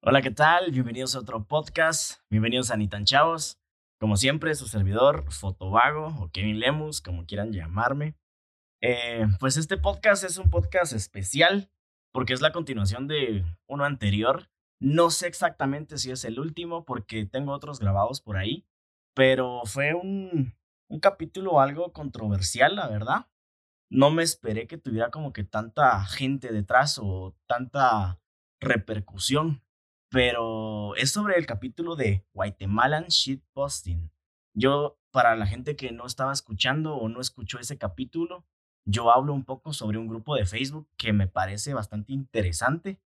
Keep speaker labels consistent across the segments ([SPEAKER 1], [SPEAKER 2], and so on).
[SPEAKER 1] Hola, ¿qué tal? Bienvenidos a otro podcast. Bienvenidos a Nitan Chavos. Como siempre, su servidor, Fotovago o Kevin Lemus, como quieran llamarme. Eh, pues este podcast es un podcast especial porque es la continuación de uno anterior. No sé exactamente si es el último porque tengo otros grabados por ahí, pero fue un, un capítulo algo controversial, la verdad. No me esperé que tuviera como que tanta gente detrás o tanta repercusión pero es sobre el capítulo de Guatemalan Shitposting. Yo, para la gente que no estaba escuchando o no escuchó ese capítulo, yo hablo un poco sobre un grupo de Facebook que me parece bastante interesante.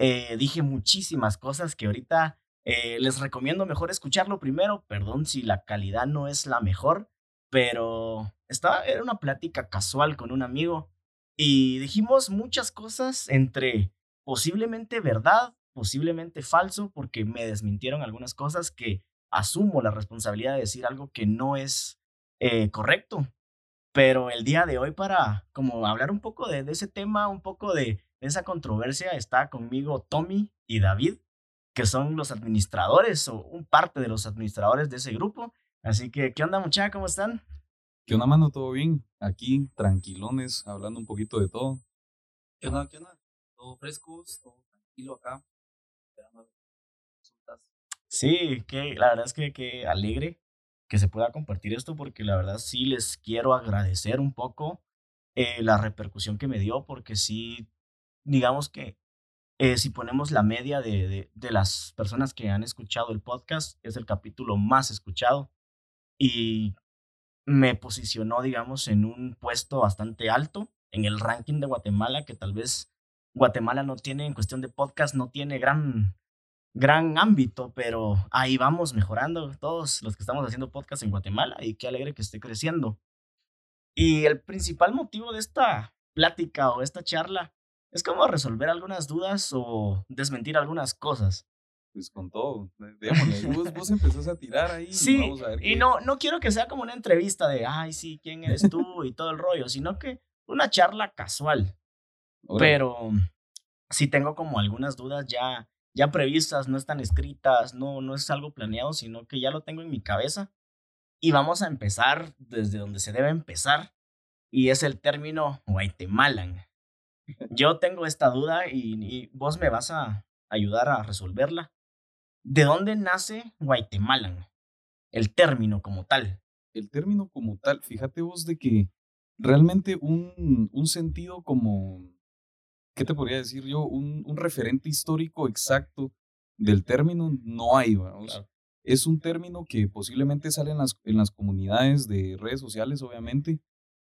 [SPEAKER 1] Eh, dije muchísimas cosas que ahorita eh, les recomiendo mejor escucharlo primero. Perdón si la calidad no es la mejor, pero estaba, era una plática casual con un amigo y dijimos muchas cosas entre posiblemente verdad posiblemente falso porque me desmintieron algunas cosas que asumo la responsabilidad de decir algo que no es eh, correcto. Pero el día de hoy para como hablar un poco de, ese tema, un poco de, esa controversia, está conmigo Tommy y David, que son los administradores o un parte de los administradores de ese grupo. Así que, ¿qué onda muchachos? ¿Cómo están?
[SPEAKER 2] ¿Qué onda, mano? ¿Todo bien? Aquí, tranquilones, hablando un poquito de todo.
[SPEAKER 3] ¿Qué onda? ¿Qué onda? Todo frescos, todo tranquilo acá.
[SPEAKER 1] Sí, que la verdad es que, que alegre que se pueda compartir esto porque la verdad sí les quiero agradecer un poco eh, la repercusión que me dio porque sí, digamos que eh, si ponemos la media de, de, de, las personas que han escuchado el podcast, es el capítulo más escuchado y me posicionó, digamos, en un puesto bastante alto en el ranking de Guatemala, que tal vez Guatemala no tiene, en cuestión de podcast, no tiene gran gran ámbito, pero ahí vamos mejorando todos los que estamos haciendo podcast en Guatemala y qué alegre que esté creciendo. Y el principal motivo de esta plática o esta charla es como resolver algunas dudas o desmentir algunas cosas.
[SPEAKER 2] Pues con todo, démosle, vos, vos empezás a tirar ahí.
[SPEAKER 1] Sí, vamos a ver y no, no quiero que sea como una entrevista de, ay, sí, ¿quién eres tú? y todo el rollo, sino que una charla casual. Pero si tengo como algunas dudas ya ya previstas, no están escritas, no, no es algo planeado, sino que ya lo tengo en mi cabeza. Y vamos a empezar desde donde se debe empezar, y es el término Guatemalan. Yo tengo esta duda y, vos me vas a ayudar a resolverla. ¿De dónde nace Guatemalan? El término como tal.
[SPEAKER 2] El término como tal, fíjate vos de que realmente un, un sentido como ¿qué te podría decir yo? Un, un referente histórico exacto del término no hay, vamos. Es un término que posiblemente sale en las, en las comunidades de redes sociales, obviamente.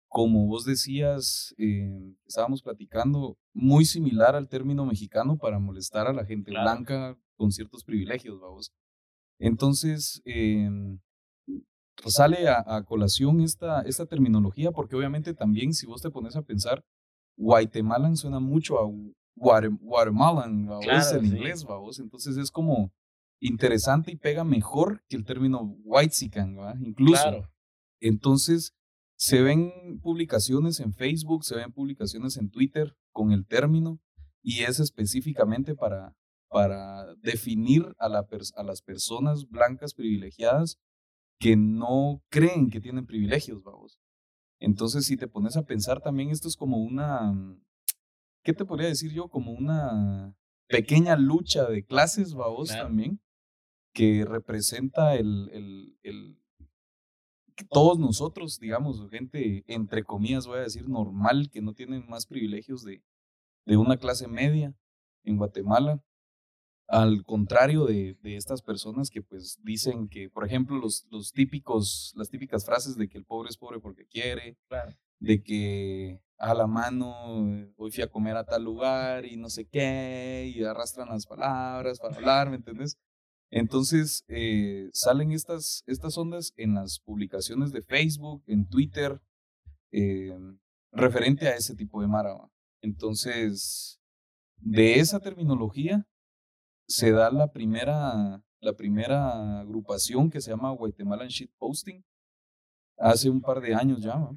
[SPEAKER 2] Como vos decías, eh, estábamos platicando, muy similar al término mexicano para molestar a la gente blanca con ciertos privilegios, vamos. Entonces, eh, sale a, a, colación esta, esta terminología, porque obviamente también si vos te pones a pensar, Guatemalan suena mucho a Guatemalan, en inglés, vamos. Entonces es como interesante y pega mejor que el término whitezican, ¿va? Incluso. Entonces, se ven publicaciones en Facebook, se ven publicaciones en Twitter con el término y es específicamente para, para definir a, la a las personas blancas privilegiadas que no creen que tienen privilegios, vamos. Entonces, si te pones a pensar también, esto es como una, mm, ¿qué te podría decir yo? Como una pequeña lucha de clases, vos también, que representa el, el, el, todos nosotros, digamos, gente, entre comillas, voy a decir, normal, que no tienen más privilegios de, de una clase media en Guatemala, al contrario de, de, estas personas que pues dicen que, por ejemplo, los, los típicos, las típicas frases de que el pobre es pobre porque quiere, de que a la mano hoy fui a comer a tal lugar y no sé qué, y arrastran las palabras para hablar, ¿me entiendes? Entonces eh, salen estas, estas ondas en las publicaciones de Facebook, en Twitter, eh, referente a ese tipo de mara. Entonces, de esa terminología se da la primera, la primera agrupación que se llama Guatemalan Posting hace un par de años ya,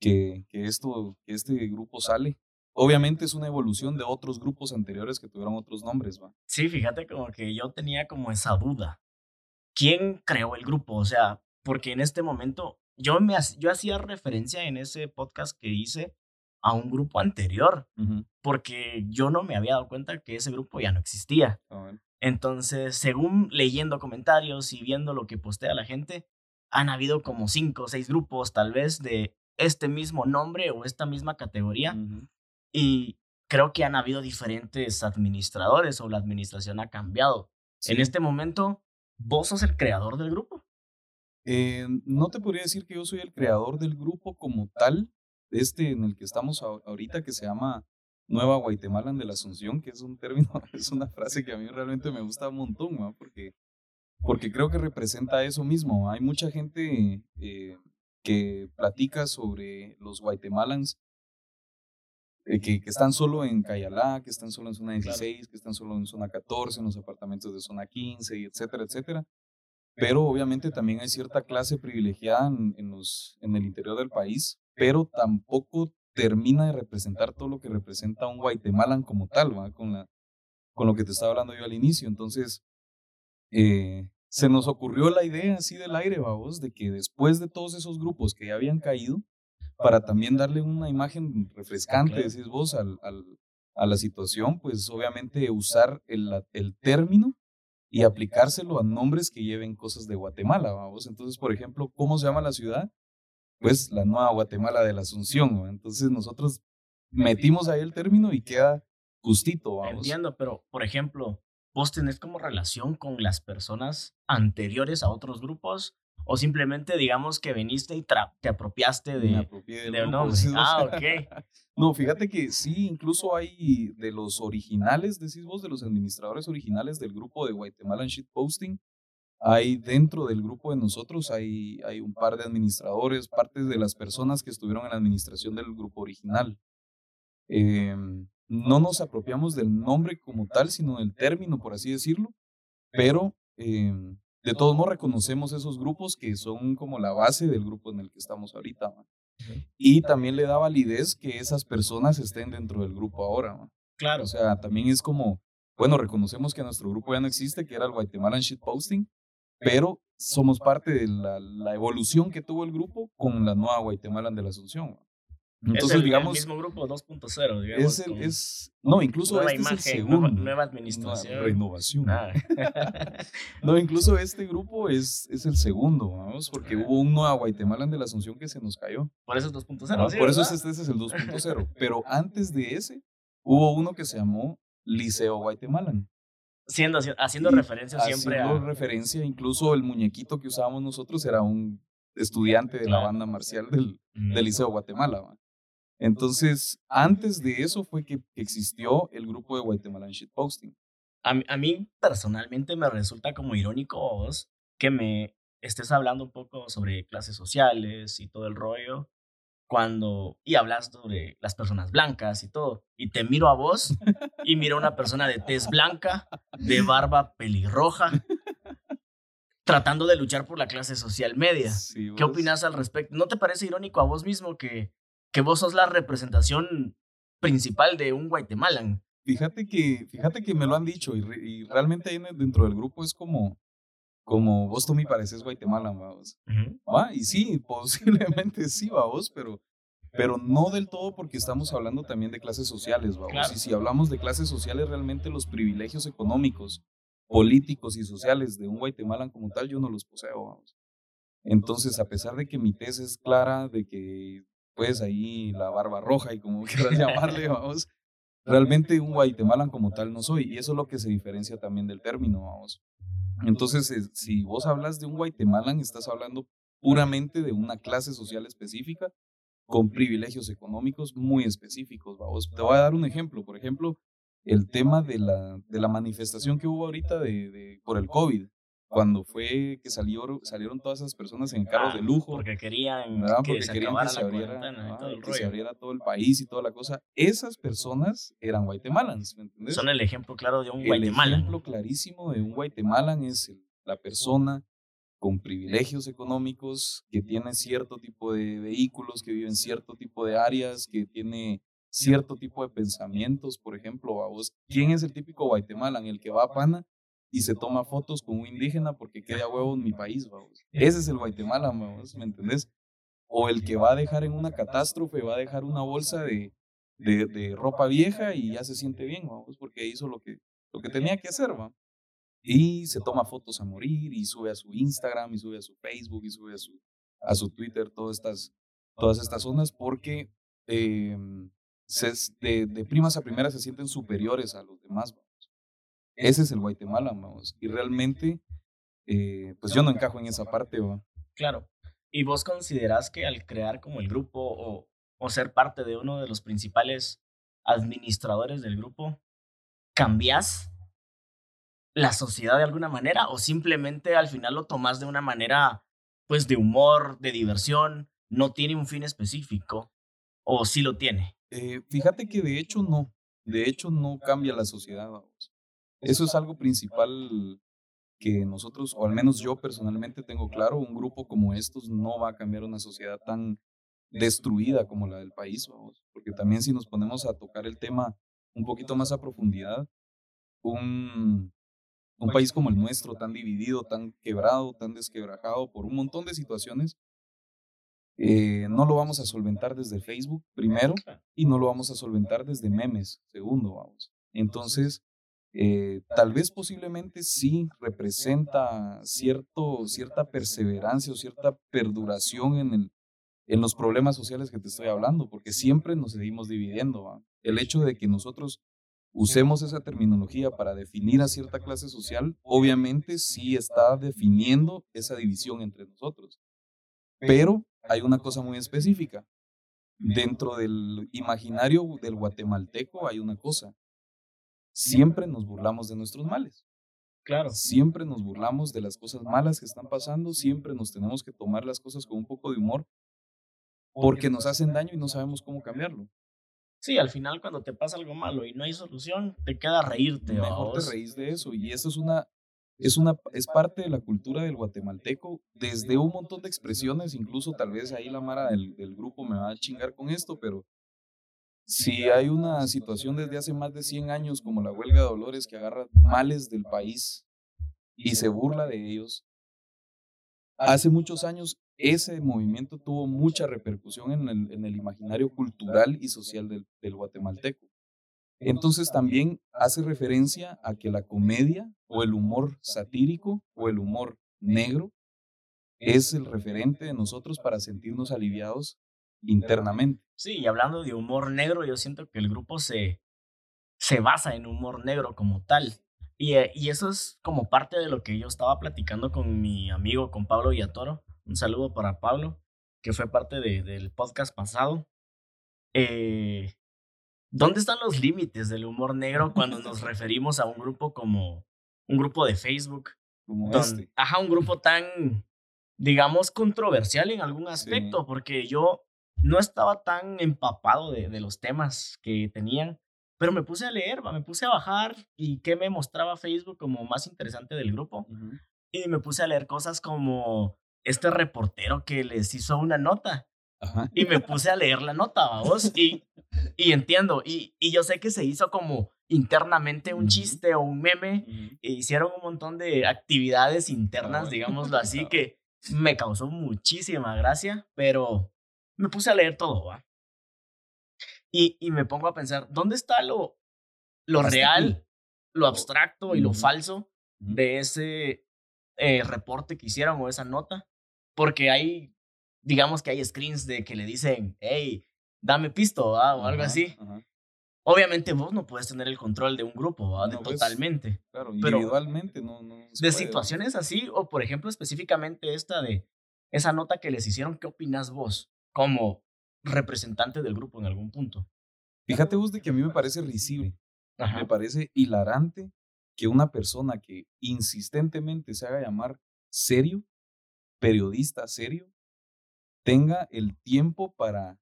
[SPEAKER 2] que, que, esto, que este grupo sale obviamente es una evolución de otros grupos anteriores que tuvieron otros nombres, ¿va?
[SPEAKER 1] Sí, fíjate como que yo tenía como esa duda. ¿Quién creó el grupo? O sea, porque en este momento yo, me, yo hacía referencia en ese podcast que hice a un grupo anterior, porque yo no me había dado cuenta que ese grupo ya no existía. Entonces, según leyendo comentarios y viendo lo que postea la gente, han habido como cinco o seis grupos tal vez de este mismo nombre o esta misma categoría. Y creo que han habido diferentes administradores o la administración ha cambiado. En este momento, ¿vos sos el creador del grupo?
[SPEAKER 2] Eh, no te podría decir que yo soy el creador del grupo como tal, este en el que estamos ahorita, que se llama Nueva Guatemalan de la Asunción, que es un término, es una frase que a mí realmente me gusta un montón, ¿no? porque, porque creo que representa eso mismo. Hay mucha gente eh, que platica sobre los guatemalans eh, que, que, están solo en Cayalá, que están solo en zona 16, que están solo en zona 14, en los apartamentos de zona 15, y etcétera, etcétera. Pero obviamente también hay cierta clase privilegiada en, en, los, en el interior del país, pero tampoco termina de representar todo lo que representa un Guatemalan como tal, ¿va? Con, la, con lo que te estaba hablando yo al inicio. Entonces, eh, se nos ocurrió la idea así del aire, vamos, de que después de todos esos grupos que ya habían caído, para también darle una imagen refrescante, decís vos, al, al, a la situación, pues obviamente usar el, el término y aplicárselo a nombres que lleven cosas de Guatemala, vamos. Entonces, por ejemplo, ¿cómo se llama la ciudad? Pues la Nueva Guatemala de la Asunción, Entonces nosotros metimos ahí el término y queda justito, vamos.
[SPEAKER 1] Entiendo, pero por ejemplo, ¿vos tenés como relación con las personas anteriores a otros grupos? ¿O simplemente digamos que viniste y te apropiaste de,
[SPEAKER 2] de nombre?
[SPEAKER 1] Ah, ok.
[SPEAKER 2] No, fíjate que sí, incluso hay de los originales, decís vos, de los administradores originales del grupo de Guatemalan Shitposting, hay dentro del grupo de nosotros, hay, hay un par de administradores, partes de las personas que estuvieron en la administración del grupo original. Em, no nos apropiamos del nombre como tal, sino del término, por así decirlo, pero em, de todos modos reconocemos esos grupos que son como la base del grupo en el que estamos ahorita. Y también le da validez que esas personas estén dentro del grupo ahora.
[SPEAKER 1] Claro.
[SPEAKER 2] O sea, también es como, bueno, reconocemos que nuestro grupo ya no existe, que era el Guatemalan Shitposting, pero somos parte de la, la, evolución que tuvo el grupo con la nueva Guatemalan de la Asunción.
[SPEAKER 1] Entonces, es el, digamos. El mismo grupo 2.0, digamos.
[SPEAKER 2] Es, es, no, incluso este es el segundo.
[SPEAKER 1] Nueva, administración.
[SPEAKER 2] renovación. Ah. no, incluso este grupo es, es el segundo, vamos, porque hubo un Nueva Guatemala de la Asunción que se nos cayó.
[SPEAKER 1] Por eso es 2.0.
[SPEAKER 2] Ah, por eso este, es el 2.0. Pero antes de ese, hubo uno que se llamó Liceo Guatemalan.
[SPEAKER 1] Siendo, haciendo referencia siempre
[SPEAKER 2] haciendo referencia, incluso el muñequito que usábamos nosotros era un estudiante de la banda marcial del, del Liceo Guatemala. Entonces, antes de eso fue que existió el grupo de Guatemalan Shitposting.
[SPEAKER 1] A, a mí personalmente me resulta como irónico vos que me estés hablando un poco sobre clases sociales y todo el rollo cuando y hablas sobre las personas blancas y todo y te miro a vos y miro a una persona de tez blanca de barba pelirroja tratando de luchar por la clase social media. ¿Qué opinas al respecto? ¿No te parece irónico a vos mismo que que vos sos la representación principal de un Guatemalan.
[SPEAKER 2] Fíjate que, fíjate que me lo han dicho y, realmente ahí dentro del grupo es como, como vos tú me pareces Guatemalan, vamos. Y sí, posiblemente sí, vamos, pero, pero no del todo porque estamos hablando también de clases sociales, vamos. Y si hablamos de clases sociales, realmente los privilegios económicos, políticos y sociales de un Guatemalan como tal, yo no los poseo, vamos. Entonces, a pesar de que mi tesis es clara, de que pues ahí la barba roja y como quieras llamarle, vamos. Realmente un guatemalan como tal no soy y eso es lo que se diferencia también del término, vamos. Entonces, si vos hablas de un guatemalan, estás hablando puramente de una clase social específica con privilegios económicos muy específicos, vamos. Te voy a dar un ejemplo, por ejemplo, el tema de la, de la manifestación que hubo ahorita de, de, por el COVID cuando fue que salió, salieron todas esas personas en carros de ah, lujo.
[SPEAKER 1] Porque querían
[SPEAKER 2] que, se, querían que se abriera, todo se abriera todo el país y toda la cosa. Esas personas eran guatemalans, ¿me entiendes?
[SPEAKER 1] Son el ejemplo claro de un guatemalan.
[SPEAKER 2] El ejemplo clarísimo de un guatemalan es la persona con privilegios económicos, que tiene cierto tipo de vehículos, que vive en cierto tipo de áreas, que tiene cierto tipo de pensamientos, por ejemplo, a vos, ¿quién es el típico guatemalan? El que va a Pana y se toma fotos con un indígena porque queda huevo en mi país, vamos. Ese es el Guatemala, vamos, ¿me entendés? O el que va a dejar en una catástrofe, va a dejar una bolsa de, de, de ropa vieja y ya se siente bien, vamos, porque hizo lo que, lo que tenía que hacer, ¿va? Y se toma fotos a morir y sube a su Instagram y sube a su Facebook y sube a su, a su Twitter todas estas, todas estas zonas porque eh, se, de, de, primas a primeras se sienten superiores a los demás, vamos. Ese es el Guatemala, vamos. Y realmente, eh, pues yo no encajo en esa parte, ¿va?
[SPEAKER 1] Claro. ¿Y vos considerás que al crear como el grupo o, o ser parte de uno de los principales administradores del grupo, cambias la sociedad de alguna manera o simplemente al final lo tomas de una manera pues de humor, de diversión, no tiene un fin específico o sí lo tiene?
[SPEAKER 2] Eh, fíjate que de hecho no, de hecho no cambia la sociedad, vamos. Eso es algo principal que nosotros, o al menos yo personalmente tengo claro, un grupo como estos no va a cambiar una sociedad tan destruida como la del país, vamos. Porque también si nos ponemos a tocar el tema un poquito más a profundidad, un, un país como el nuestro, tan dividido, tan quebrado, tan desquebrajado por un montón de situaciones, eh, no lo vamos a solventar desde Facebook, primero, y no lo vamos a solventar desde memes, segundo, vamos. Entonces, eh, tal vez posiblemente sí representa cierto, cierta perseverancia o cierta perduración en, el, en los problemas sociales que te estoy hablando, porque siempre nos seguimos dividiendo. ¿va? El hecho de que nosotros usemos esa terminología para definir a cierta clase social, obviamente sí está definiendo esa división entre nosotros. Pero hay una cosa muy específica. Dentro del imaginario del guatemalteco hay una cosa siempre nos burlamos de nuestros males.
[SPEAKER 1] Claro.
[SPEAKER 2] Siempre nos burlamos de las cosas malas que están pasando, siempre nos tenemos que tomar las cosas con un poco de humor porque nos hacen daño y no sabemos cómo cambiarlo.
[SPEAKER 1] Sí, al final cuando te pasa algo malo y no hay solución, te queda reírte.
[SPEAKER 2] Mejor te reís de eso y eso es una es una es parte de la cultura del guatemalteco desde un montón de expresiones, incluso tal vez ahí la mara del, del grupo me va a chingar con esto, pero si hay una situación desde hace más de 100 años como la huelga de Dolores que agarra males del país y se burla de ellos, hace muchos años ese movimiento tuvo mucha repercusión en el, imaginario cultural y social del guatemalteco. Entonces también hace referencia a que la comedia o el humor satírico o el humor negro es el referente de nosotros para sentirnos aliviados internamente.
[SPEAKER 1] Sí, y hablando de humor negro, yo siento que el grupo se, se basa en humor negro como tal. Y, eh, y eso es como parte de lo que yo estaba platicando con mi amigo, con Pablo Villatoro. Un saludo para Pablo, que fue parte de, del podcast pasado. Eh, ¿Dónde están los límites del humor negro cuando nos referimos a un grupo como un grupo de Facebook?
[SPEAKER 2] Como este.
[SPEAKER 1] Ajá, un grupo tan, digamos, controversial en algún aspecto,
[SPEAKER 2] Sí.
[SPEAKER 1] porque yo no estaba tan empapado de, de los temas que tenían, pero me puse a leer, ¿va? me puse a bajar y qué me mostraba Facebook como más interesante del grupo. Y me puse a leer cosas como este reportero que les hizo una nota
[SPEAKER 2] Ajá.
[SPEAKER 1] y me puse a leer la nota, vamos, y, y entiendo, y, y yo sé que se hizo como internamente un chiste o un meme, e hicieron un montón de actividades internas,
[SPEAKER 2] Cabal.
[SPEAKER 1] digámoslo así, que me causó muchísima gracia, pero me puse a leer todo, ¿va? Y, y me pongo a pensar, ¿dónde está lo, lo real, lo abstracto y lo falso de ese eh, reporte que hicieron o esa nota? Porque hay, digamos que hay screens de que le dicen, hey, dame pisto, ¿va? o algo
[SPEAKER 2] Ajá,
[SPEAKER 1] así.
[SPEAKER 2] ajá.
[SPEAKER 1] Obviamente vos no puedes tener el control de un grupo, ¿va? De
[SPEAKER 2] No, pues,
[SPEAKER 1] totalmente.
[SPEAKER 2] Claro,
[SPEAKER 1] Pero
[SPEAKER 2] individualmente no, no
[SPEAKER 1] de situaciones así, o por ejemplo específicamente esta de esa nota que les hicieron, ¿qué opinas vos como representante del grupo en algún punto?
[SPEAKER 2] Fíjate vos de que a mí me parece risible, me parece hilarante que una persona que insistentemente se haga llamar serio, periodista serio, tenga el tiempo para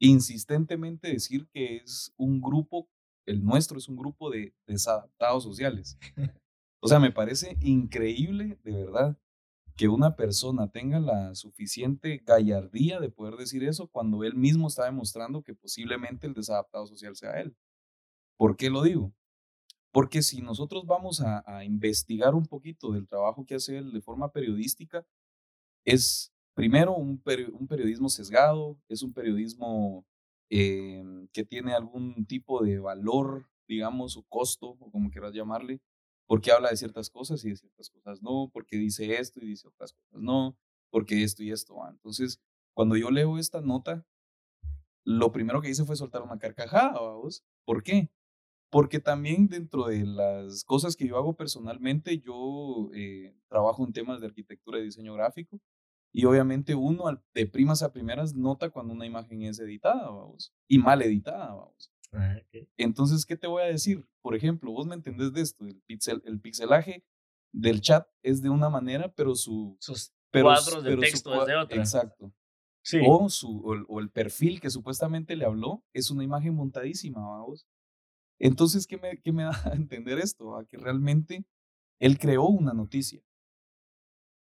[SPEAKER 2] insistentemente decir que es un grupo, el nuestro es un grupo de desadaptados sociales. O sea, me parece increíble, de verdad, que una persona tenga la suficiente gallardía de poder decir eso cuando él mismo está demostrando que posiblemente el desadaptado social sea él. ¿Por qué lo digo? Porque si nosotros vamos a, investigar un poquito del trabajo que hace él de forma periodística, es primero un, periodismo sesgado, es un periodismo em, que tiene algún tipo de valor, digamos, o costo, o como quieras llamarle, porque habla de ciertas cosas y de ciertas cosas no, porque dice esto y dice otras cosas no, porque esto y esto va. Entonces, cuando yo leo esta nota, lo primero que hice fue soltar una carcajada, vamos. ¿Por qué? Porque también dentro de las cosas que yo hago personalmente, yo eh, trabajo en temas de arquitectura y diseño gráfico. Y obviamente uno de primas a primeras nota cuando una imagen es editada, vamos. Y mal editada, vamos. Ah, Entonces, ¿qué te voy a decir? Por ejemplo, vos me entendés de esto, el, pixel, el pixelaje del chat es de una manera, pero su...
[SPEAKER 1] Sus cuadros de texto es de otra.
[SPEAKER 2] Exacto. Sí. O, su, o, el perfil que supuestamente le habló es una imagen montadísima, vamos. Entonces, ¿qué me, qué me da a entender esto? A que realmente él creó una noticia.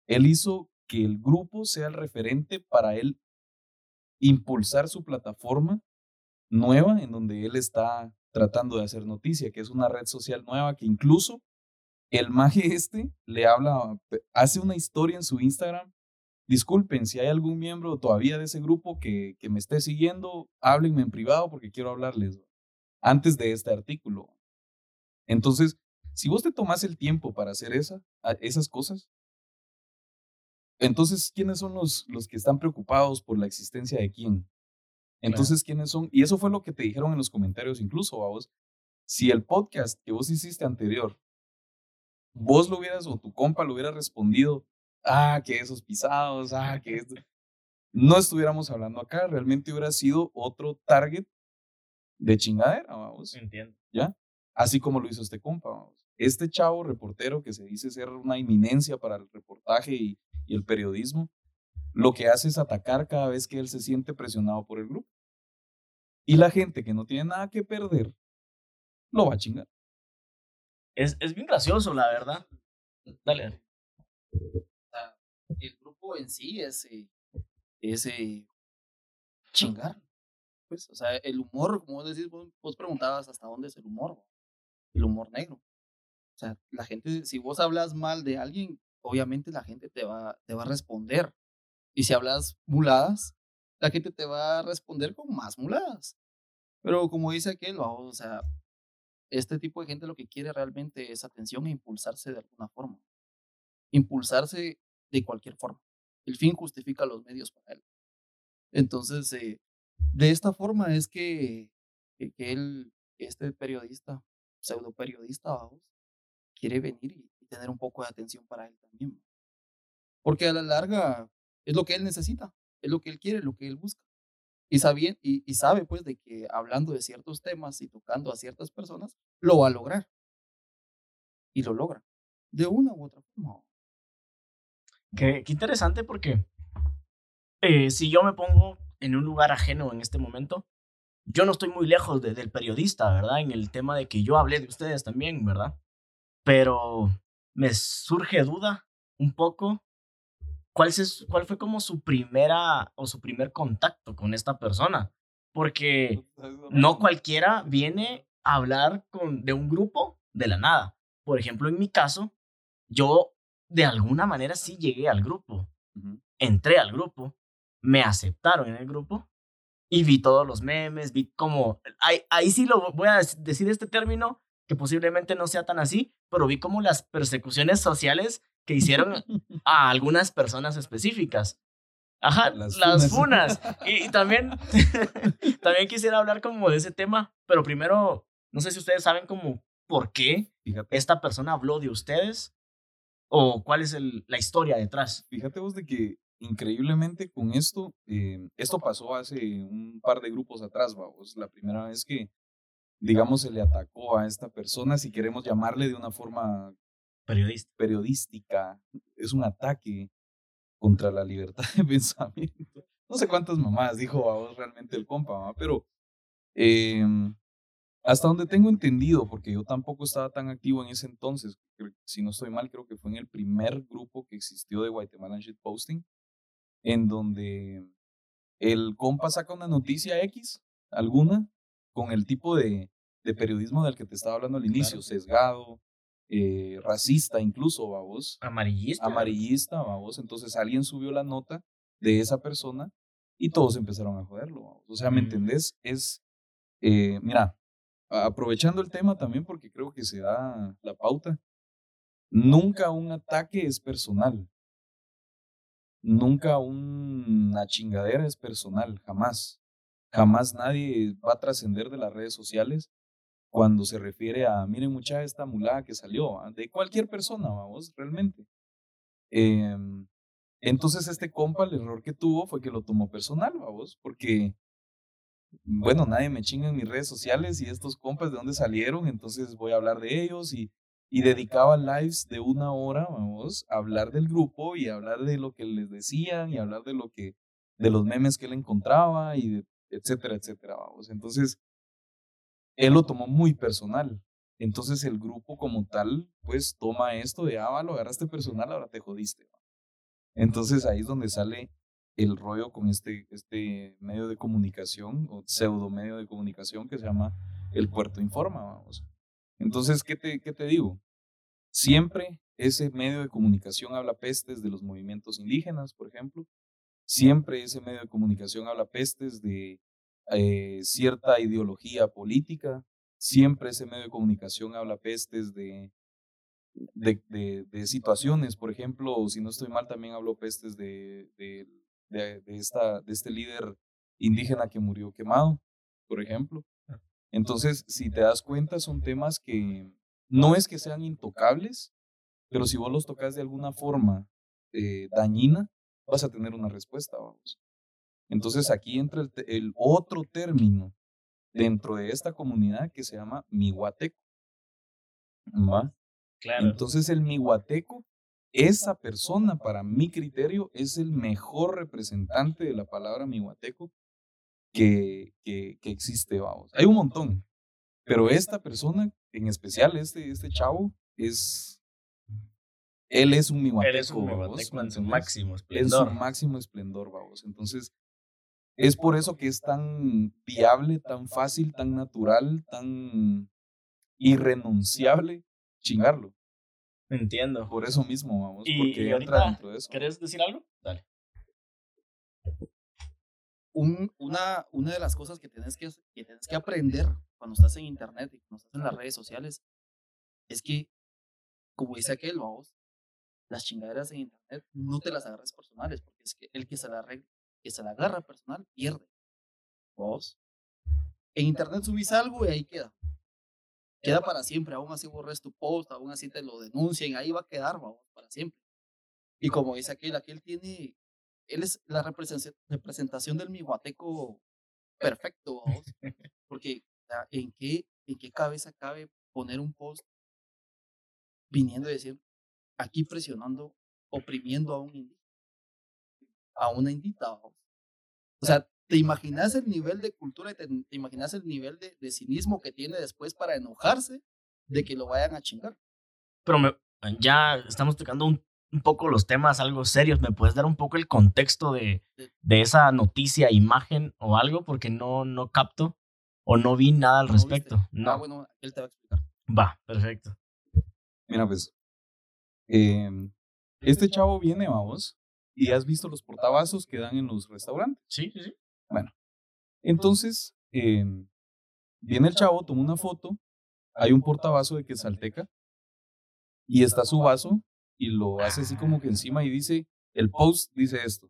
[SPEAKER 2] Él hizo que el grupo sea el referente para él impulsar su plataforma nueva en donde él está tratando de hacer noticia, que es una red social nueva que incluso el maje este le habla, hace una historia en su Instagram. Disculpen si hay algún miembro todavía de ese grupo que, que me esté siguiendo, háblenme en privado porque quiero hablarles antes de este artículo. Entonces, si vos te tomas el tiempo para hacer esa, esas cosas, entonces, ¿quiénes son los, los que están preocupados por la existencia de quién? Entonces, ¿quiénes son? Y eso fue lo que te dijeron en los comentarios incluso, a vos. Si el podcast que vos hiciste anterior, vos lo hubieras o tu compa lo hubiera respondido, ah, que esos pisados, ah, que esto, no estuviéramos hablando acá, realmente hubiera sido otro target de chingadera, vamos.
[SPEAKER 1] Entiendo.
[SPEAKER 2] ¿Ya? Así como lo hizo este compa, vamos. Este chavo reportero que se dice ser una eminencia para el reportaje y, y el periodismo, lo que hace es atacar cada vez que él se siente presionado por el grupo. Y la gente que no tiene nada que perder, lo va a chingar.
[SPEAKER 1] Es, es bien gracioso, la verdad. Dale.
[SPEAKER 3] el grupo en sí es, es chingar. Pues, o sea, el humor, como vos decís, vos, preguntabas hasta dónde es el humor, el humor negro. O sea, la gente, si vos hablas mal de alguien, obviamente la gente te va, te va a responder. Y si hablas muladas, la gente te va a responder con más muladas. Pero como dice aquel, o sea, este tipo de gente lo que quiere realmente es atención e impulsarse de alguna forma. Impulsarse de cualquier forma. El fin justifica los medios para él. Entonces, eh, de esta forma es que, que, él, este periodista, pseudo periodista, quiere venir y tener un poco de atención para él también. Porque a la larga, es lo que él necesita, es lo que él quiere, lo que él busca. Y sabe, y, sabe pues de que hablando de ciertos temas y tocando a ciertas personas, lo va a lograr. Y lo logra. De una u otra forma.
[SPEAKER 1] Qué, qué interesante porque eh, si yo me pongo en un lugar ajeno en este momento, yo no estoy muy lejos del periodista, ¿verdad? En el tema de que yo hablé de ustedes también, ¿verdad? Pero me surge duda un poco ¿cuál, ¿cuál fue como su primera o su primer contacto con esta persona? Porque no cualquiera viene a hablar con, de un grupo de la nada. Por ejemplo, en mi caso, yo de alguna manera sí llegué al grupo. Entré al grupo, me aceptaron en el grupo y vi todos los memes, vi como, ahí, ahí sí lo voy a decir este término, que posiblemente no sea tan así, pero vi como las persecuciones sociales que hicieron a algunas personas específicas. Ajá, las, funas. Y, también, también quisiera hablar como de ese tema, pero primero, no sé si ustedes saben como por qué esta persona habló de ustedes o cuál es el, la historia detrás.
[SPEAKER 2] Fíjate vos de que increíblemente con esto, eh, esto pasó hace un par de grupos atrás, vamos, la primera vez que, digamos, se le atacó a esta persona, si queremos llamarle de una forma
[SPEAKER 1] Periodista.
[SPEAKER 2] periodística, es un ataque contra la libertad de pensamiento. No sé cuántas mamás dijo a vos realmente el compa, pero em, hasta donde tengo entendido, porque yo tampoco estaba tan activo en ese entonces, si no estoy mal, creo que fue en el primer grupo que existió de Guatemala Posting, en donde el compa saca una noticia X, alguna, con el tipo de, de periodismo del que te estaba hablando al inicio, sesgado, eh, racista incluso, vamos.
[SPEAKER 1] Amarillista.
[SPEAKER 2] Amarillista, vamos. Entonces alguien subió la nota de esa persona y todos empezaron a joderlo, vamos. O sea, ¿me mm. entendés? Es, eh, mira, aprovechando el tema también porque creo que se da la pauta, nunca un ataque es personal. Nunca una chingadera es personal, jamás. Jamás nadie va a trascender de las redes sociales cuando se refiere a, miren mucha esta mulada que salió, ¿ah? de cualquier persona, vamos, realmente. Em, entonces este compa, el error que tuvo fue que lo tomó personal, vamos, porque, bueno, nadie me chinga en mis redes sociales y estos compas de dónde salieron, entonces voy a hablar de ellos y, y dedicaba lives de una hora, vamos, a hablar del grupo y a hablar de lo que les decían y hablar de lo que, de los memes que él encontraba y de, etcétera, etcétera, vamos. Entonces, él lo tomó muy personal. Entonces el grupo como tal, pues toma esto de, ah, lo agarraste personal, ahora te jodiste. Entonces ahí es donde sale el rollo con este, este medio de comunicación o pseudo medio de comunicación que se llama el Puerto Informa, vamos. Entonces, ¿qué te, qué te digo? Siempre ese medio de comunicación habla pestes de los movimientos indígenas, por ejemplo. Siempre ese medio de comunicación habla pestes de eh, cierta ideología política. Siempre ese medio de comunicación habla pestes de, de, de, situaciones. Por ejemplo, si no estoy mal, también hablo pestes de, de, de, esta, de este líder indígena que murió quemado, por ejemplo. Ah. Entonces, si te das cuenta, son temas que no es que sean intocables, pero si vos los tocas de alguna forma eh, dañina, vas a tener una respuesta, vamos. Entonces aquí entra el, otro término dentro de esta comunidad que se llama mihuateco. ¿Va? Claro. Entonces el mihuateco, esa persona para mi criterio es el mejor representante de la palabra mihuateco que, que, que existe, vamos. Hay un montón, pero esta persona en especial, este, este chavo, es, él es un mihuateco. Él es un mihuateco
[SPEAKER 1] en su máximo esplendor.
[SPEAKER 2] En su máximo esplendor, vamos. Entonces, es por eso que es tan viable, tan fácil, tan natural, tan irrenunciable chingarlo.
[SPEAKER 1] Entiendo.
[SPEAKER 2] Por eso mismo, vamos.
[SPEAKER 1] Y, porque entra dentro de eso. ¿Querés decir algo? Dale.
[SPEAKER 3] Un, una, una de las cosas que tienes que, que tienes que aprender cuando estás en internet y cuando estás en las redes sociales es que, como dice aquel, vamos, las chingaderas en internet no te las agarres personales, porque es que el que se la arregle que se la agarra personal, pierde. Vos. En internet subís algo y ahí queda. Queda para siempre, aún así borres tu post, aún así te lo denuncien, ahí va a quedar, para siempre. Y como dice aquel, aquel tiene, él es la representación del mihuateco perfecto. Porque, ¿en qué, ¿en qué cabeza cabe poner un post viniendo y decir, aquí presionando, oprimiendo a un indígena? a una indita. O sea, ¿te imaginas el nivel de cultura y te, imaginas el nivel de, de, cinismo que tiene después para enojarse de que lo vayan a chingar?
[SPEAKER 1] Pero me, ya estamos tocando un, un, poco los temas algo serios. ¿Me puedes dar un poco el contexto de, de esa noticia, imagen o algo? Porque no, no capto o no vi nada al respecto. Ah, no.
[SPEAKER 3] Ah, bueno, él te va a explicar.
[SPEAKER 1] Va, perfecto.
[SPEAKER 2] Mira, pues, eh, este chavo viene, vamos, ¿Y has visto los portavasos que dan en los restaurantes?
[SPEAKER 1] Sí, sí, sí.
[SPEAKER 2] Bueno, entonces em, viene el chavo, toma una foto, hay un portavaso de quesalteca y está su vaso y lo hace así como que encima y dice, el post dice esto,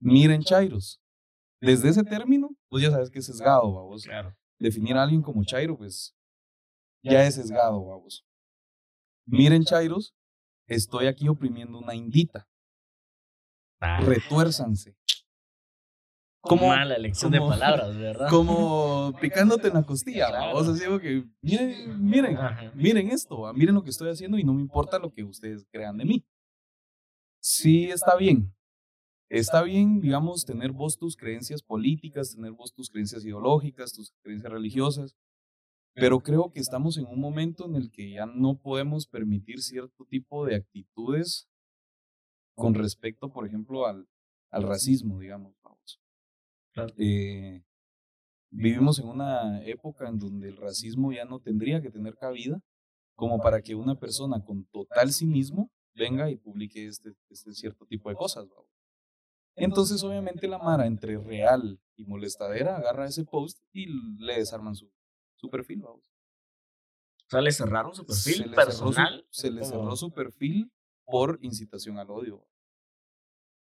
[SPEAKER 2] miren Chairos. Desde ese término, pues ya sabes que es sesgado, vamos.
[SPEAKER 1] Claro.
[SPEAKER 2] Definir a alguien como Chairo, pues ya es sesgado, vamos. Miren Chairos, estoy aquí oprimiendo una indita. Ah. Retuérzanse.
[SPEAKER 1] Como, mala elección de palabras, ¿verdad?
[SPEAKER 2] Como picándote en la costilla. O sea, digo que, miren, miren, miren esto, miren lo que estoy haciendo y no me importa lo que ustedes crean de mí. Sí, está bien. Está bien, digamos, tener vos tus creencias políticas, tener vos tus creencias ideológicas, tus creencias religiosas, Pero creo que estamos en un momento en el que ya no podemos permitir cierto tipo de actitudes con respecto, por ejemplo, al, al racismo, digamos. Vamos. Eh, vivimos en una época en donde el racismo ya no tendría que tener cabida como para que una persona con total cinismo venga y publique este, este cierto tipo de cosas. Vamos. Entonces, obviamente, la Mara entre real y molestadera agarra ese post y le desarman su, su perfil, vamos.
[SPEAKER 1] O sea, le cerraron su perfil
[SPEAKER 2] se
[SPEAKER 1] personal.
[SPEAKER 2] Se le cerró su perfil por incitación al odio.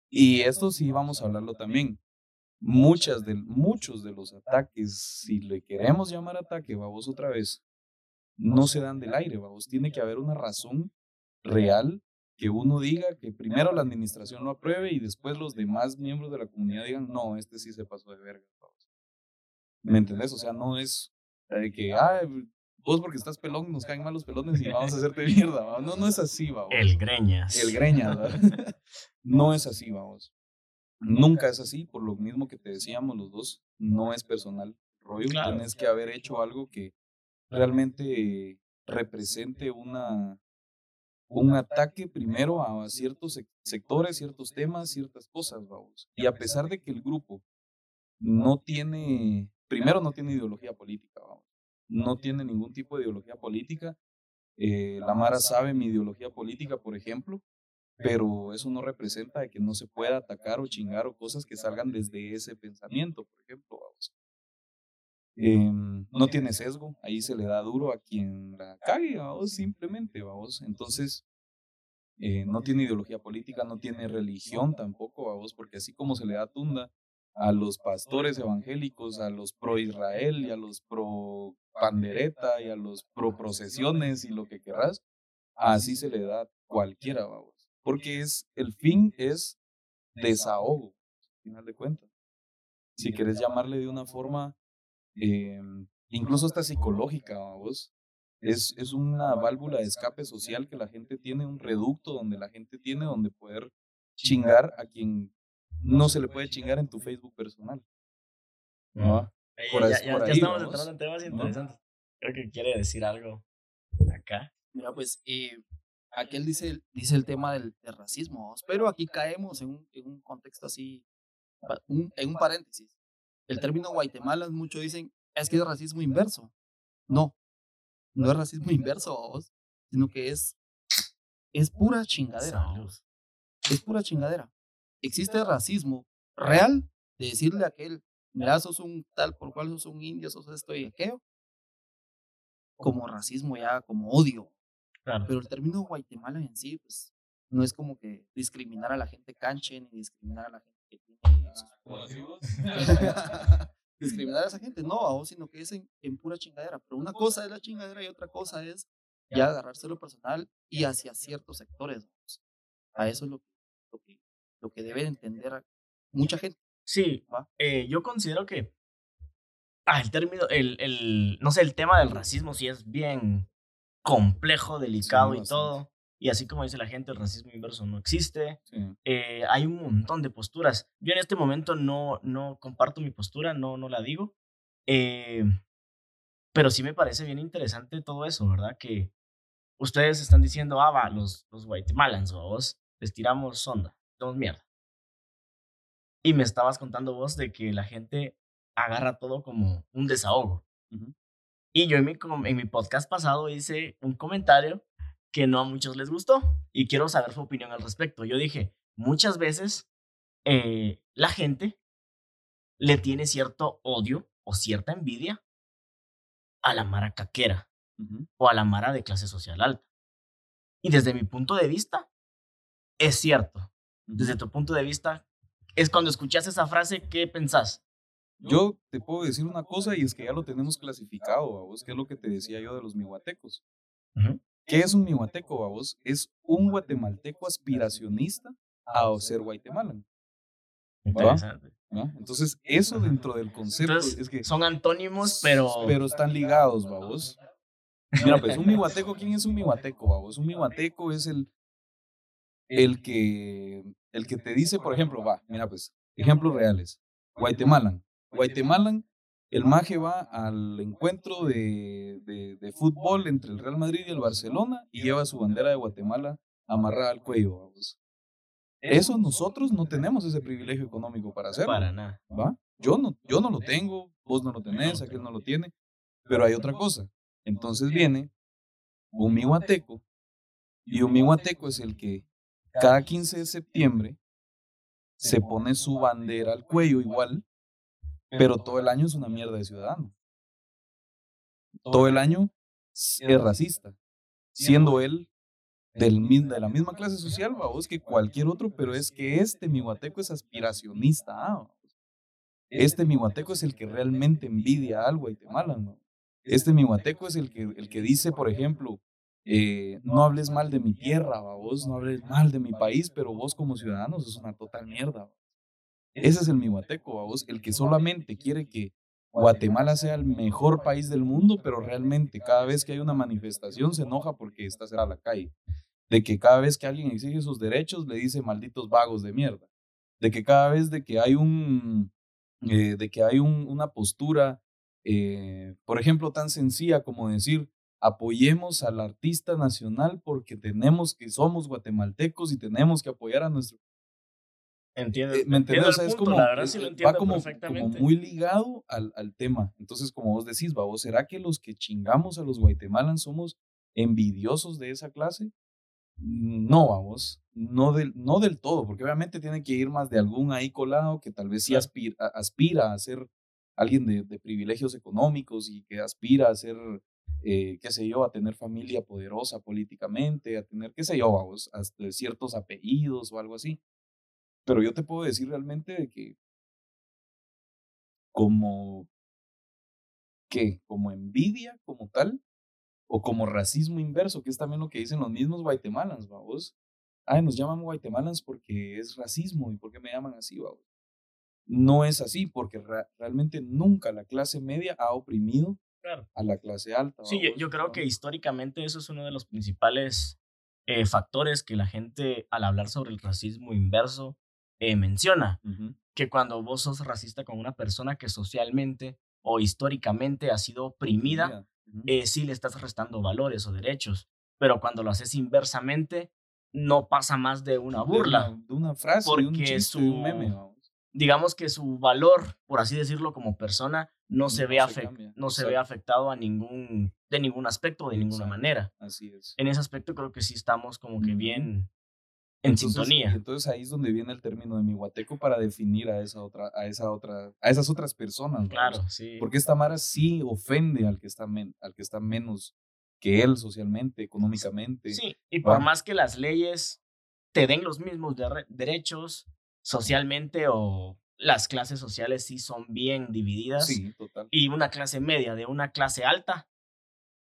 [SPEAKER 2] Y esto sí vamos a hablarlo también. Muchas de, muchos de los ataques, si le queremos llamar ataque, vamos otra vez, no se dan del aire, vamos. Tiene que haber una razón real que uno diga que primero la administración lo apruebe y después los demás miembros de la comunidad digan, no, este sí se pasó de verga. Vamos. ¿Me entendés? O sea, no es de que, ah, vos porque estás pelón nos caen mal los pelones y vamos a hacerte mierda. ¿va? No, no es así, vamos.
[SPEAKER 1] El greñas.
[SPEAKER 2] El greñas, ¿verdad? no es así, vamos. Nunca es así, por lo mismo que te decíamos los dos, no es personal. Rollo,
[SPEAKER 1] Claro.
[SPEAKER 2] tienes que haber hecho algo que realmente represente una, un ataque primero a ciertos sec- sectores, ciertos temas, ciertas cosas, vamos. Y a pesar de que el grupo no tiene, primero no tiene ideología política, vamos. No tiene ningún tipo de ideología política. Eh, la Mara sabe mi ideología política, por ejemplo, pero eso no representa de que no se pueda atacar o chingar o cosas que salgan desde ese pensamiento, por ejemplo, vamos. Em, no tiene sesgo, ahí se le da duro a quien la cague, vamos, simplemente, vamos. Entonces, eh, no tiene ideología política, no tiene religión tampoco, vamos, porque así como se le da tunda a los pastores evangélicos, a los pro Israel y a los pro pandereta y a los pro procesiones y lo que querrás, así se le da cualquiera, vamos. Porque es, el fin es desahogo, al final de cuentas. Si quieres llamarle de una forma, eh, incluso hasta psicológica, vamos. Es, es una válvula de escape social que la gente tiene, un reducto donde la gente tiene donde poder chingar a quien no se le puede chingar en tu Facebook personal. ¿no? Por
[SPEAKER 1] ya,
[SPEAKER 2] ahí-
[SPEAKER 1] ya-
[SPEAKER 2] por
[SPEAKER 1] ya
[SPEAKER 2] ahí
[SPEAKER 1] estamos entrando en temas interesantes. Creo que quiere decir algo acá.
[SPEAKER 3] Mira, pues, eh, aquel dice, dice el tema del, del racismo, pero aquí caemos en un, en un contexto así, un- en un paréntesis. El término Guatemala, muchos dicen, es que es racismo inverso. No, no es racismo inverso, sino que es, es pura chingadera. Es pura chingadera. Existe racismo real de decirle a aquel, mira, sos un tal por cual sos un indio, sos esto y aquello, como racismo ya, como odio.
[SPEAKER 1] Claro.
[SPEAKER 3] Pero el término Guatemala en sí, pues, no es como que discriminar a la gente canche ni discriminar a la gente que tiene. discriminar a esa gente, no, sino que es en, en pura chingadera. Pero una cosa es la chingadera y otra cosa es ya agarrárselo personal y hacia ciertos sectores. A eso es lo, lo que, lo que debe entender mucha gente.
[SPEAKER 1] Sí, eh, yo considero que ah, el término, el, el, no sé, el tema del racismo sí es bien complejo, delicado y todo. Y así como dice la gente, el racismo inverso no existe.
[SPEAKER 2] Sí.
[SPEAKER 1] Eh, hay un montón de posturas. Yo en este momento no, no comparto mi postura, no, no la digo. Eh, pero sí me parece bien interesante todo eso, ¿verdad? Que ustedes están diciendo, ah, va, los, los guatemalans, o vos, les tiramos sonda, somos mierda. Y me estabas contando vos de que la gente agarra todo como un desahogo. Y yo en mi, en mi podcast pasado hice un comentario que no a muchos les gustó y quiero saber su opinión al respecto. Yo dije, muchas veces eh, la gente le tiene cierto odio o cierta envidia a la mara caquera
[SPEAKER 2] Ujú.
[SPEAKER 1] o a la mara de clase social alta. Y desde mi punto de vista, es cierto. Desde tu punto de vista, es cuando escuchas esa frase, ¿qué pensás?
[SPEAKER 2] Yo te puedo decir una cosa y es que ya lo tenemos clasificado, vos, que es lo que te decía yo de los mihuatecos.
[SPEAKER 1] Ujú.
[SPEAKER 2] ¿Qué es un mihuateco, vos? Es un guatemalteco aspiracionista a ser guatemalan. Entonces, eso dentro del concepto
[SPEAKER 1] Entonces,
[SPEAKER 2] es que
[SPEAKER 1] son antónimos, pero...
[SPEAKER 2] pero están ligados, vamos. Mira, pues un mihuateco, ¿quién es un mihuateco, vamos? Un mihuateco es el el que el que te dice, por ejemplo, va, mira pues, ejemplos reales. Guatemalan. Guatemalan el Maje va al encuentro de, de, de fútbol entre el Real Madrid y el Barcelona y lleva su bandera de Guatemala amarrada al cuello. vamos. Eso nosotros no tenemos ese privilegio económico para hacerlo.
[SPEAKER 1] Para nada.
[SPEAKER 2] ¿va? Yo no, yo no lo tengo, vos no lo tenés, aquel no lo tiene, pero hay otra cosa. Entonces viene un mihuateco y un mihuateco es el que cada 15 de septiembre se pone su bandera al cuello igual, pero todo el año es una mierda de ciudadano. Todo el año es racista, siendo él del, de la misma clase social, vos, que cualquier otro, pero es que este mihuateco es aspiracionista. ah, vamos. Este mihuateco es el que realmente envidia al Guatemala. ¿no? Este mihuateco es el que, el que dice, por ejemplo, eh, no hables mal de mi tierra, vos no hables mal de mi país, pero vos como ciudadanos es una total mierda. va. Ese es el mihuateco, va, vos, el que solamente quiere que Guatemala sea el mejor país del mundo, pero realmente cada vez que hay una manifestación se enoja porque está cerrada la calle. De que cada vez que alguien exige sus derechos le dice malditos vagos de mierda. De que cada vez de que hay un, eh, de que hay un- una postura, eh, por ejemplo, tan sencilla como decir, apoyemos al artista nacional porque tenemos que somos guatemaltecos y tenemos que apoyar a nuestro...
[SPEAKER 1] Entiendo.
[SPEAKER 2] Eh, ¿Me
[SPEAKER 1] entiendo
[SPEAKER 2] entiendes?
[SPEAKER 1] el
[SPEAKER 2] O sea, es como,
[SPEAKER 1] la verdad sí
[SPEAKER 2] eh,
[SPEAKER 1] lo
[SPEAKER 2] va
[SPEAKER 1] entiendo
[SPEAKER 2] como, como muy ligado al, al tema. Entonces, como vos decís, vos, ¿será que los que chingamos a los guatemalans somos envidiosos de esa clase? No, vamos, no del, no del todo, porque obviamente tiene que ir más de algún ahí colado que tal vez sí aspira, a- aspira a ser alguien de, de privilegios económicos y que aspira a ser, eh, qué sé yo, a tener familia poderosa políticamente, a tener, qué sé yo, vamos, hasta ciertos apellidos o algo así. Pero yo te puedo decir realmente de que como, ¿qué? Como envidia como tal, o como racismo inverso, que es también lo que dicen los mismos guatemalans, vamos. Ay, nos llaman guatemalans porque es racismo y porque me llaman así, vamos. No es así, porque realmente nunca la clase media ha oprimido
[SPEAKER 1] Claro.
[SPEAKER 2] a la clase alta.
[SPEAKER 1] Sí, yo, creo que históricamente eso es uno de los principales eh, factores que la gente al hablar sobre el racismo inverso eh, menciona. Que cuando vos sos racista con una persona que socialmente o históricamente ha sido oprimida, eh, sí le estás restando valores o derechos. Pero cuando lo haces inversamente, no pasa más de una
[SPEAKER 2] De
[SPEAKER 1] burla.
[SPEAKER 2] una, de una frase, de un
[SPEAKER 1] Porque
[SPEAKER 2] de un meme.
[SPEAKER 1] Digamos que su valor, por así decirlo, como persona, no se, ve,
[SPEAKER 2] se
[SPEAKER 1] se afectado a ningún, de ningún aspecto, de ninguna manera.
[SPEAKER 2] Así es.
[SPEAKER 1] En ese aspecto creo que sí estamos como que bien en
[SPEAKER 2] Entonces-
[SPEAKER 1] sintonía.
[SPEAKER 2] entonces ahí es donde viene el término de mi guateco para definir a esa otra, a esa otra, a esas otras personas. ¿no?
[SPEAKER 1] Claro, sí.
[SPEAKER 2] Porque esta Mara sí ofende al que está, men- al que está menos que él socialmente, económicamente.
[SPEAKER 1] Sí, y por más que las leyes te den los mismos derechos socialmente o las clases sociales sí son bien divididas
[SPEAKER 2] Sí, total.
[SPEAKER 1] y una clase media de una clase alta,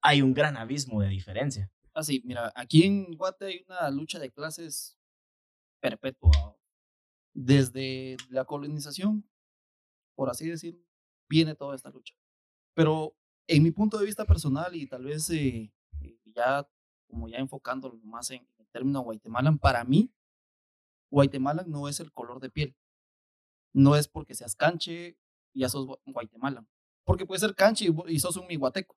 [SPEAKER 1] hay un gran abismo de diferencia.
[SPEAKER 3] Así, mira, aquí en Guate hay una lucha de clases perpetua. Desde la colonización, por así decirlo, viene toda esta lucha. Pero en mi punto de vista personal y tal vez eh, eh, ya como ya enfocándolo más en el término Guatemalan, para mí, Guatemalan no es el color de piel. No es porque seas canche y ya sos gua- Guatemalan. Porque puede ser canche y, sos un miguateco.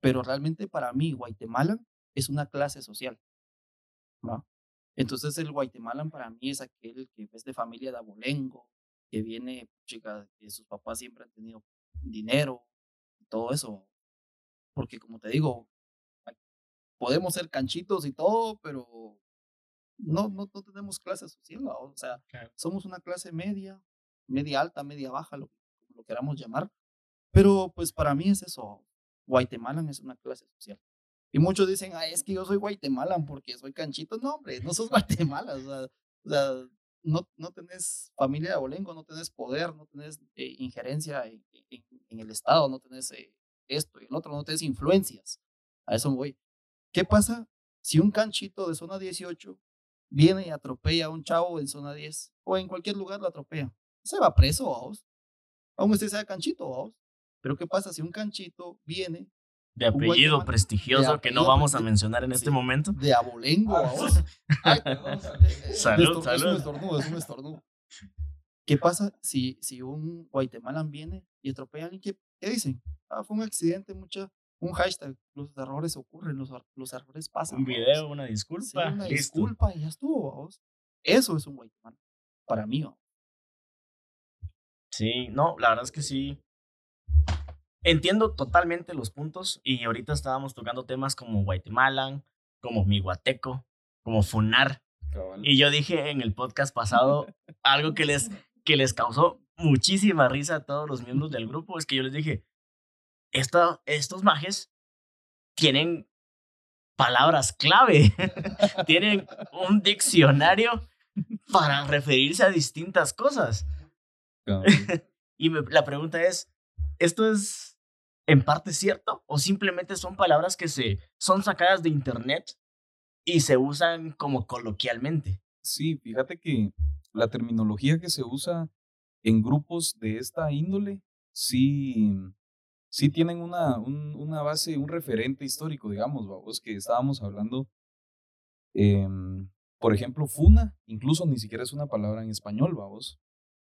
[SPEAKER 3] Pero realmente para mí, Guatemalan es una clase social. ¿va? Entonces el Guatemalan para mí es aquel que es de familia de abolengo, que viene, chica, que sus papás siempre han tenido dinero todo eso. Porque como te digo, podemos ser canchitos y todo, pero no, no, no tenemos clase social. O sea, somos una clase media, media alta, media baja, lo, lo queramos llamar. Pero pues para mí es eso. Guatemalan es una clase social. Y muchos dicen, ah, es que yo soy Guatemalan porque soy canchito. No, hombre, no sos Guatemala. O sea, o sea, no, no tenés familia de abolengo, no tenés poder, no tenés eh, injerencia en, en- en el Estado, no tenés eh, esto y el otro, no tenés influencias. A eso voy. ¿Qué pasa si un canchito de zona 18 viene y atropella a un chavo en zona 10 o en cualquier lugar lo atropella? Se va preso, vamos. Aún usted sea canchito, vamos. Pero ¿qué pasa si un canchito viene
[SPEAKER 1] De apellido
[SPEAKER 3] Guatemala-
[SPEAKER 1] prestigioso
[SPEAKER 3] de
[SPEAKER 1] que no
[SPEAKER 3] apellido
[SPEAKER 1] vamos a mencionar en este
[SPEAKER 3] sí.
[SPEAKER 1] momento.
[SPEAKER 3] de abolengo, vamos? Ay,
[SPEAKER 1] Salud,
[SPEAKER 3] Es
[SPEAKER 1] salud.
[SPEAKER 3] un estornudo, es un estornudo. ¿Qué pasa si, si un Guatemalan viene y atropella a alguien? ¿Qué, qué dicen? Ah, fue un accidente, mucha, un hashtag. Los errores ocurren, los, los errores pasan.
[SPEAKER 1] Un
[SPEAKER 3] vamos.
[SPEAKER 1] video, una
[SPEAKER 3] Sí,
[SPEAKER 1] disculpa.
[SPEAKER 3] una
[SPEAKER 1] listo.
[SPEAKER 3] disculpa y ya estuvo, vamos. Eso es un Guatemala. Para mí, vamos.
[SPEAKER 1] Sí, no, la verdad es que sí. Entiendo totalmente los puntos y ahorita estábamos tocando temas como Guatemalan, como Miguateco, como Funar.
[SPEAKER 2] Cabal.
[SPEAKER 1] Y yo dije en el podcast pasado algo que les, que les causó muchísima risa a todos los miembros del grupo, es que yo les dije, "Esta- estos majes tienen palabras clave, tienen un diccionario para referirse a distintas cosas. Y me- la pregunta es, ¿esto es en parte cierto o simplemente son palabras que se son sacadas de internet y se usan como coloquialmente?
[SPEAKER 2] Sí, fíjate que la terminología que se usa en grupos de esta índole sí, sí tienen una, un- una base, un referente histórico, digamos, vamos, que estábamos hablando. em, por ejemplo, funa, incluso ni siquiera es una palabra en español, vamos.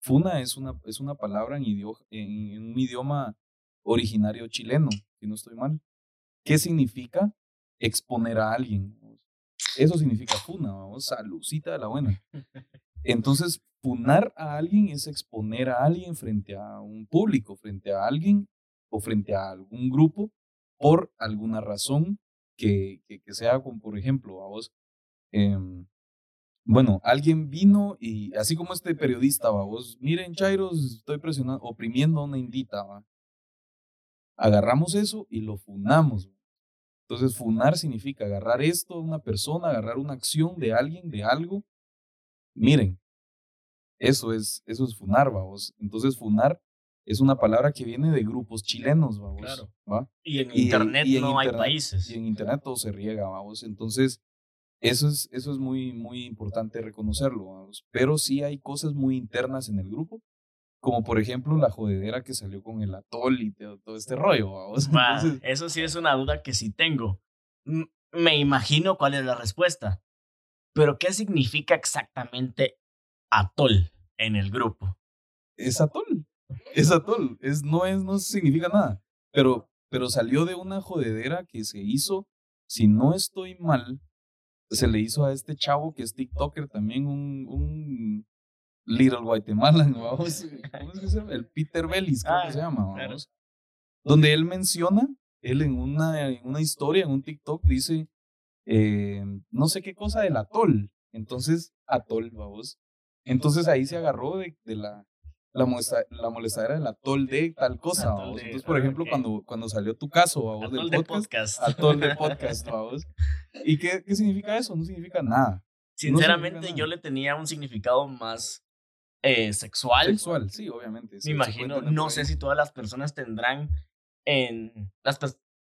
[SPEAKER 2] Funa es una, es una palabra en, idio- en- un idioma originario chileno, si no estoy mal. ¿Qué significa exponer a alguien? Eso significa funa, vamos, salucita de la buena. Entonces, funar a alguien es exponer a alguien frente a un público, frente a alguien frente a algún grupo por alguna razón que, que, que sea como, por ejemplo, a vos, em, bueno, alguien vino y así como este periodista, va, vos, miren, Chairos, estoy presionando, oprimiendo a una indita. Agarramos eso y lo funamos. Entonces, funar significa agarrar esto una persona, agarrar una acción de alguien, de algo. Miren, eso es, eso es funar, vamos. Entonces, funar es una palabra que viene de grupos chilenos, vamos.
[SPEAKER 1] Claro.
[SPEAKER 2] ¿va?
[SPEAKER 1] Y en
[SPEAKER 2] Y-
[SPEAKER 1] internet
[SPEAKER 2] y en
[SPEAKER 1] no hay países.
[SPEAKER 2] Y en internet todo se riega, vamos. Entonces, eso es, eso es muy, muy importante reconocerlo, vamos. Pero sí hay cosas muy internas en el grupo, como por ejemplo la jodedera que salió con el atol y todo, este rollo, vamos. Entonces,
[SPEAKER 1] eso sí es una duda que sí tengo. M- Me imagino cuál es la respuesta. Pero ¿qué significa exactamente atol en el grupo?
[SPEAKER 2] es atol. Es atol. Es, no, es, no significa nada. Pero, pero salió de una jodedera que se hizo, si no estoy mal, se le hizo a este chavo que es TikToker también, un, un Little Guatemalan, vamos. ¿Cómo es que se llama? El Peter Bellis, creo que
[SPEAKER 1] Ah,
[SPEAKER 2] se llama,
[SPEAKER 1] claro.
[SPEAKER 2] vamos. Donde él menciona, él en una, en una historia, en un TikTok, dice, eh, no sé qué cosa del atol. Entonces, atol, vamos. Entonces ahí se agarró de, de la, la, molesta- la molestadera del atol de tal cosa, Entonces, por ejemplo, cuando, cuando salió tu caso, vamos,
[SPEAKER 1] Atol
[SPEAKER 2] del
[SPEAKER 1] de
[SPEAKER 2] podcast, atol de podcast. ¿Y qué, qué significa eso? No significa nada.
[SPEAKER 1] Sinceramente,
[SPEAKER 2] significa
[SPEAKER 1] yo le tenía un significado más eh, sexual.
[SPEAKER 2] Sexual, sí, obviamente. sí,
[SPEAKER 1] Me imagino, no sé si todas las personas tendrán en las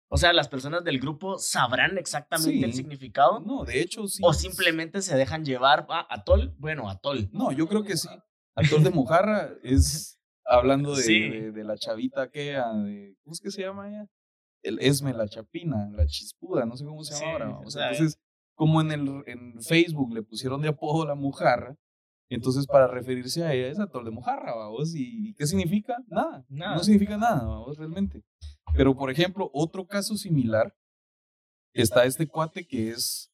[SPEAKER 1] o sea, las personas del grupo sabrán exactamente el significado
[SPEAKER 2] No, de hecho, sí.
[SPEAKER 1] o simplemente se dejan llevar a atol, bueno, atol.
[SPEAKER 2] No, yo creo que sí. Actor de mojarra es hablando de,
[SPEAKER 1] Sí.
[SPEAKER 2] de, de la chavita que, de, ¿cómo es que se llama ella? El Esme, la chapina, la chispuda, no sé cómo se llama
[SPEAKER 1] Sí,
[SPEAKER 2] ahora.
[SPEAKER 1] o sea,
[SPEAKER 2] entonces, como en, el, en Facebook le pusieron de apodo la mojarra, entonces para referirse a ella es actor de mojarra, vamos. ¿Y qué significa? Nada.
[SPEAKER 1] Nada.
[SPEAKER 2] No significa nada, vamos, realmente. Pero, por ejemplo, otro caso similar, está este cuate que es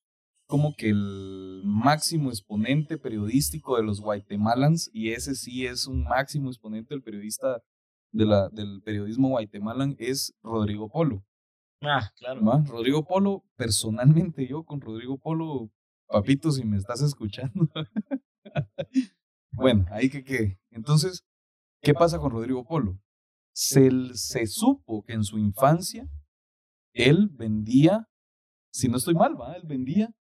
[SPEAKER 2] como que el máximo exponente periodístico de los Guatemalans, y ese sí es un máximo exponente del periodista de la, del periodismo guatemalan, es Rodrigo Polo.
[SPEAKER 1] Ah, claro.
[SPEAKER 2] ¿va? Rodrigo Polo, personalmente yo con Rodrigo Polo, papito, si me estás escuchando. bueno, ahí que quede. Entonces, ¿qué pasa con Rodrigo Polo? Se, se supo que en su infancia él vendía, si no estoy mal, ¿va? Él vendía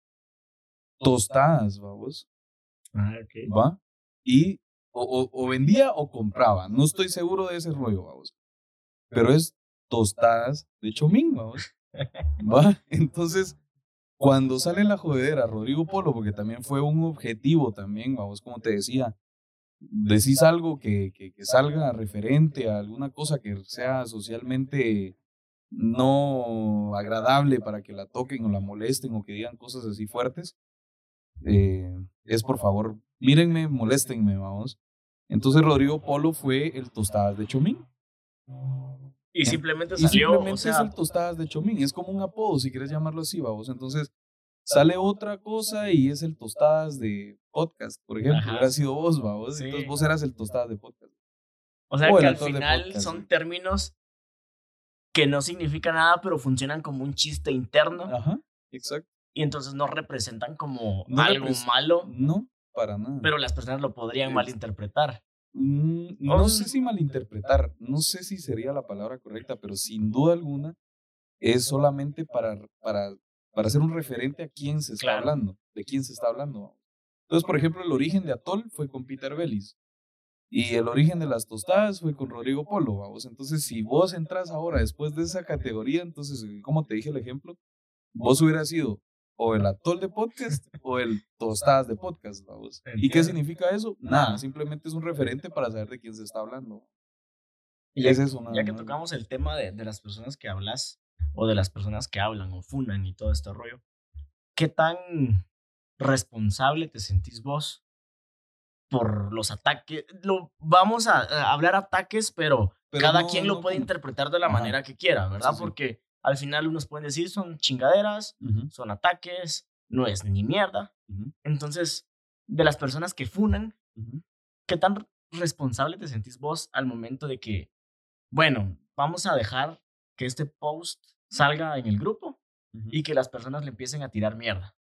[SPEAKER 2] tostadas, vamos,
[SPEAKER 1] Ah, ok.
[SPEAKER 2] ¿va? Y o, o- o vendía o compraba, no estoy seguro de ese rollo, vamos. Pero es tostadas de chomín, vamos. ¿Va? Entonces, cuando sale la jodedera Rodrigo Polo, porque también fue un objetivo también, vamos, como te decía, decís algo que, que, que salga referente a alguna cosa que sea socialmente no agradable para que la toquen o la molesten o que digan cosas así fuertes, eh, es por favor, mírenme, moléstenme, vamos. Entonces Rodrigo Polo fue el tostadas de Chomín.
[SPEAKER 1] Y simplemente
[SPEAKER 2] Y
[SPEAKER 1] salió,
[SPEAKER 2] simplemente
[SPEAKER 1] o sea,
[SPEAKER 2] es el tostadas de Chomín. Es como un apodo, si quieres llamarlo así, vamos. Entonces sale otra cosa y es el tostadas de podcast, por ejemplo.
[SPEAKER 1] Ajá.
[SPEAKER 2] Hubiera sido vos, vamos.
[SPEAKER 1] Sí.
[SPEAKER 2] Entonces vos eras el tostadas de podcast.
[SPEAKER 1] o sea
[SPEAKER 2] o
[SPEAKER 1] que al final
[SPEAKER 2] podcast,
[SPEAKER 1] son
[SPEAKER 2] sí.
[SPEAKER 1] términos que no significan nada, pero funcionan como un chiste interno
[SPEAKER 2] Ajá, exacto.
[SPEAKER 1] Y entonces no representan como
[SPEAKER 2] No
[SPEAKER 1] algo
[SPEAKER 2] repres-
[SPEAKER 1] malo,
[SPEAKER 2] No, para nada.
[SPEAKER 1] pero las personas lo podrían
[SPEAKER 2] Es-
[SPEAKER 1] malinterpretar.
[SPEAKER 2] Mm, no
[SPEAKER 1] Oh.
[SPEAKER 2] sé si malinterpretar, no sé si sería la palabra correcta, pero sin duda alguna es solamente para, para, para hacer un referente a quién se está
[SPEAKER 1] Claro.
[SPEAKER 2] hablando, de quién se está hablando. Entonces, por ejemplo, el origen de Atol fue con Peter Bellis y el origen de las tostadas fue con Rodrigo Polo. Vamos. Entonces, si vos entras ahora después de esa categoría, entonces, eh, como te dije el ejemplo, vos hubieras sido o el Atol de podcast o el Tostadas de podcast. Vamos. ¿Y qué significa eso? Nada, simplemente es un referente para saber de quién se está hablando.
[SPEAKER 1] Y ya,
[SPEAKER 2] Es eso, nada
[SPEAKER 1] ya que tocamos el tema de, de las personas que hablas o de las personas que hablan o funan y todo este rollo, ¿qué tan responsable te sentís vos por los ataques? Lo, vamos a, a hablar ataques, pero,
[SPEAKER 2] Pero
[SPEAKER 1] cada
[SPEAKER 2] no-
[SPEAKER 1] quien lo
[SPEAKER 2] no
[SPEAKER 1] puede
[SPEAKER 2] como-
[SPEAKER 1] interpretar de la
[SPEAKER 2] Ajá.
[SPEAKER 1] manera que quiera, ¿verdad?
[SPEAKER 2] Sí, sí.
[SPEAKER 1] Porque al final unos pueden decir son chingaderas, son ataques, no es ni mierda. Entonces, de las personas que funan. ¿qué tan responsable te sentís vos al momento de que, bueno, vamos a dejar que este post salga en el grupo y que las personas le empiecen a tirar mierda?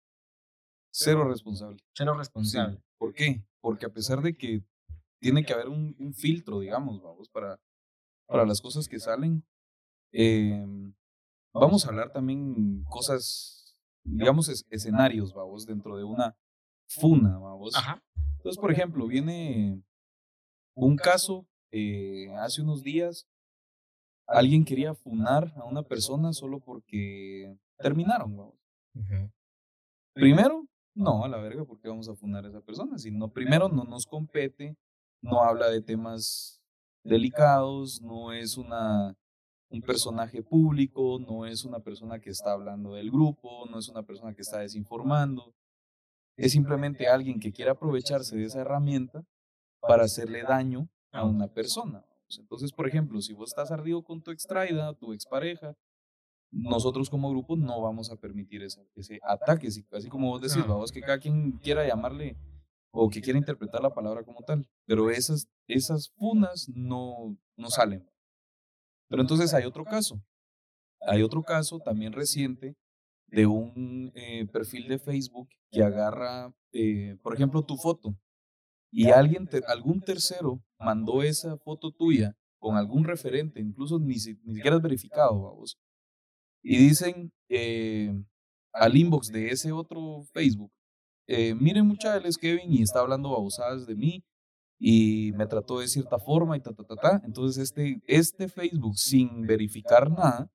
[SPEAKER 2] Cero responsable.
[SPEAKER 1] Cero
[SPEAKER 2] Sí.
[SPEAKER 1] responsable.
[SPEAKER 2] ¿Por qué? Porque a pesar de que tiene que haber un, un filtro, digamos, vamos, para, para las cosas que salen, em, vamos a hablar también cosas, digamos, es- escenarios, vamos, dentro de una funa, vamos.
[SPEAKER 1] Ajá.
[SPEAKER 2] Entonces, por ejemplo, viene un caso eh, hace unos días. Alguien quería funar a una persona solo porque terminaron, vamos. Primero, no, a la verga, porque vamos a funar a esa persona? Si no, primero no nos compete, no habla de temas delicados, no es una, un personaje público, no es una persona que está hablando del grupo, no es una persona que está desinformando. Es simplemente alguien que quiere aprovecharse de esa herramienta para hacerle daño a una persona. Entonces, por ejemplo, si vos estás ardido con tu extraída, tu expareja, nosotros como grupo no vamos a permitir ese, ese ataque, así, como vos decís, vamos, que cada quien quiera llamarle o que quiera interpretar la palabra como tal, pero esas, esas funas no, no salen. Pero entonces hay otro caso, hay otro caso también reciente de un eh, perfil de Facebook que agarra, eh, por ejemplo, tu foto y alguien, te- algún tercero mandó esa foto tuya con algún referente, incluso ni, si- ni siquiera es verificado, vamos. Y dicen eh, al inbox de ese otro Facebook, eh, miren mucha, él es Kevin y está hablando babosadas de mí y me trató de cierta forma y ta, ta, ta, ta. Entonces este, este Facebook, sin verificar nada,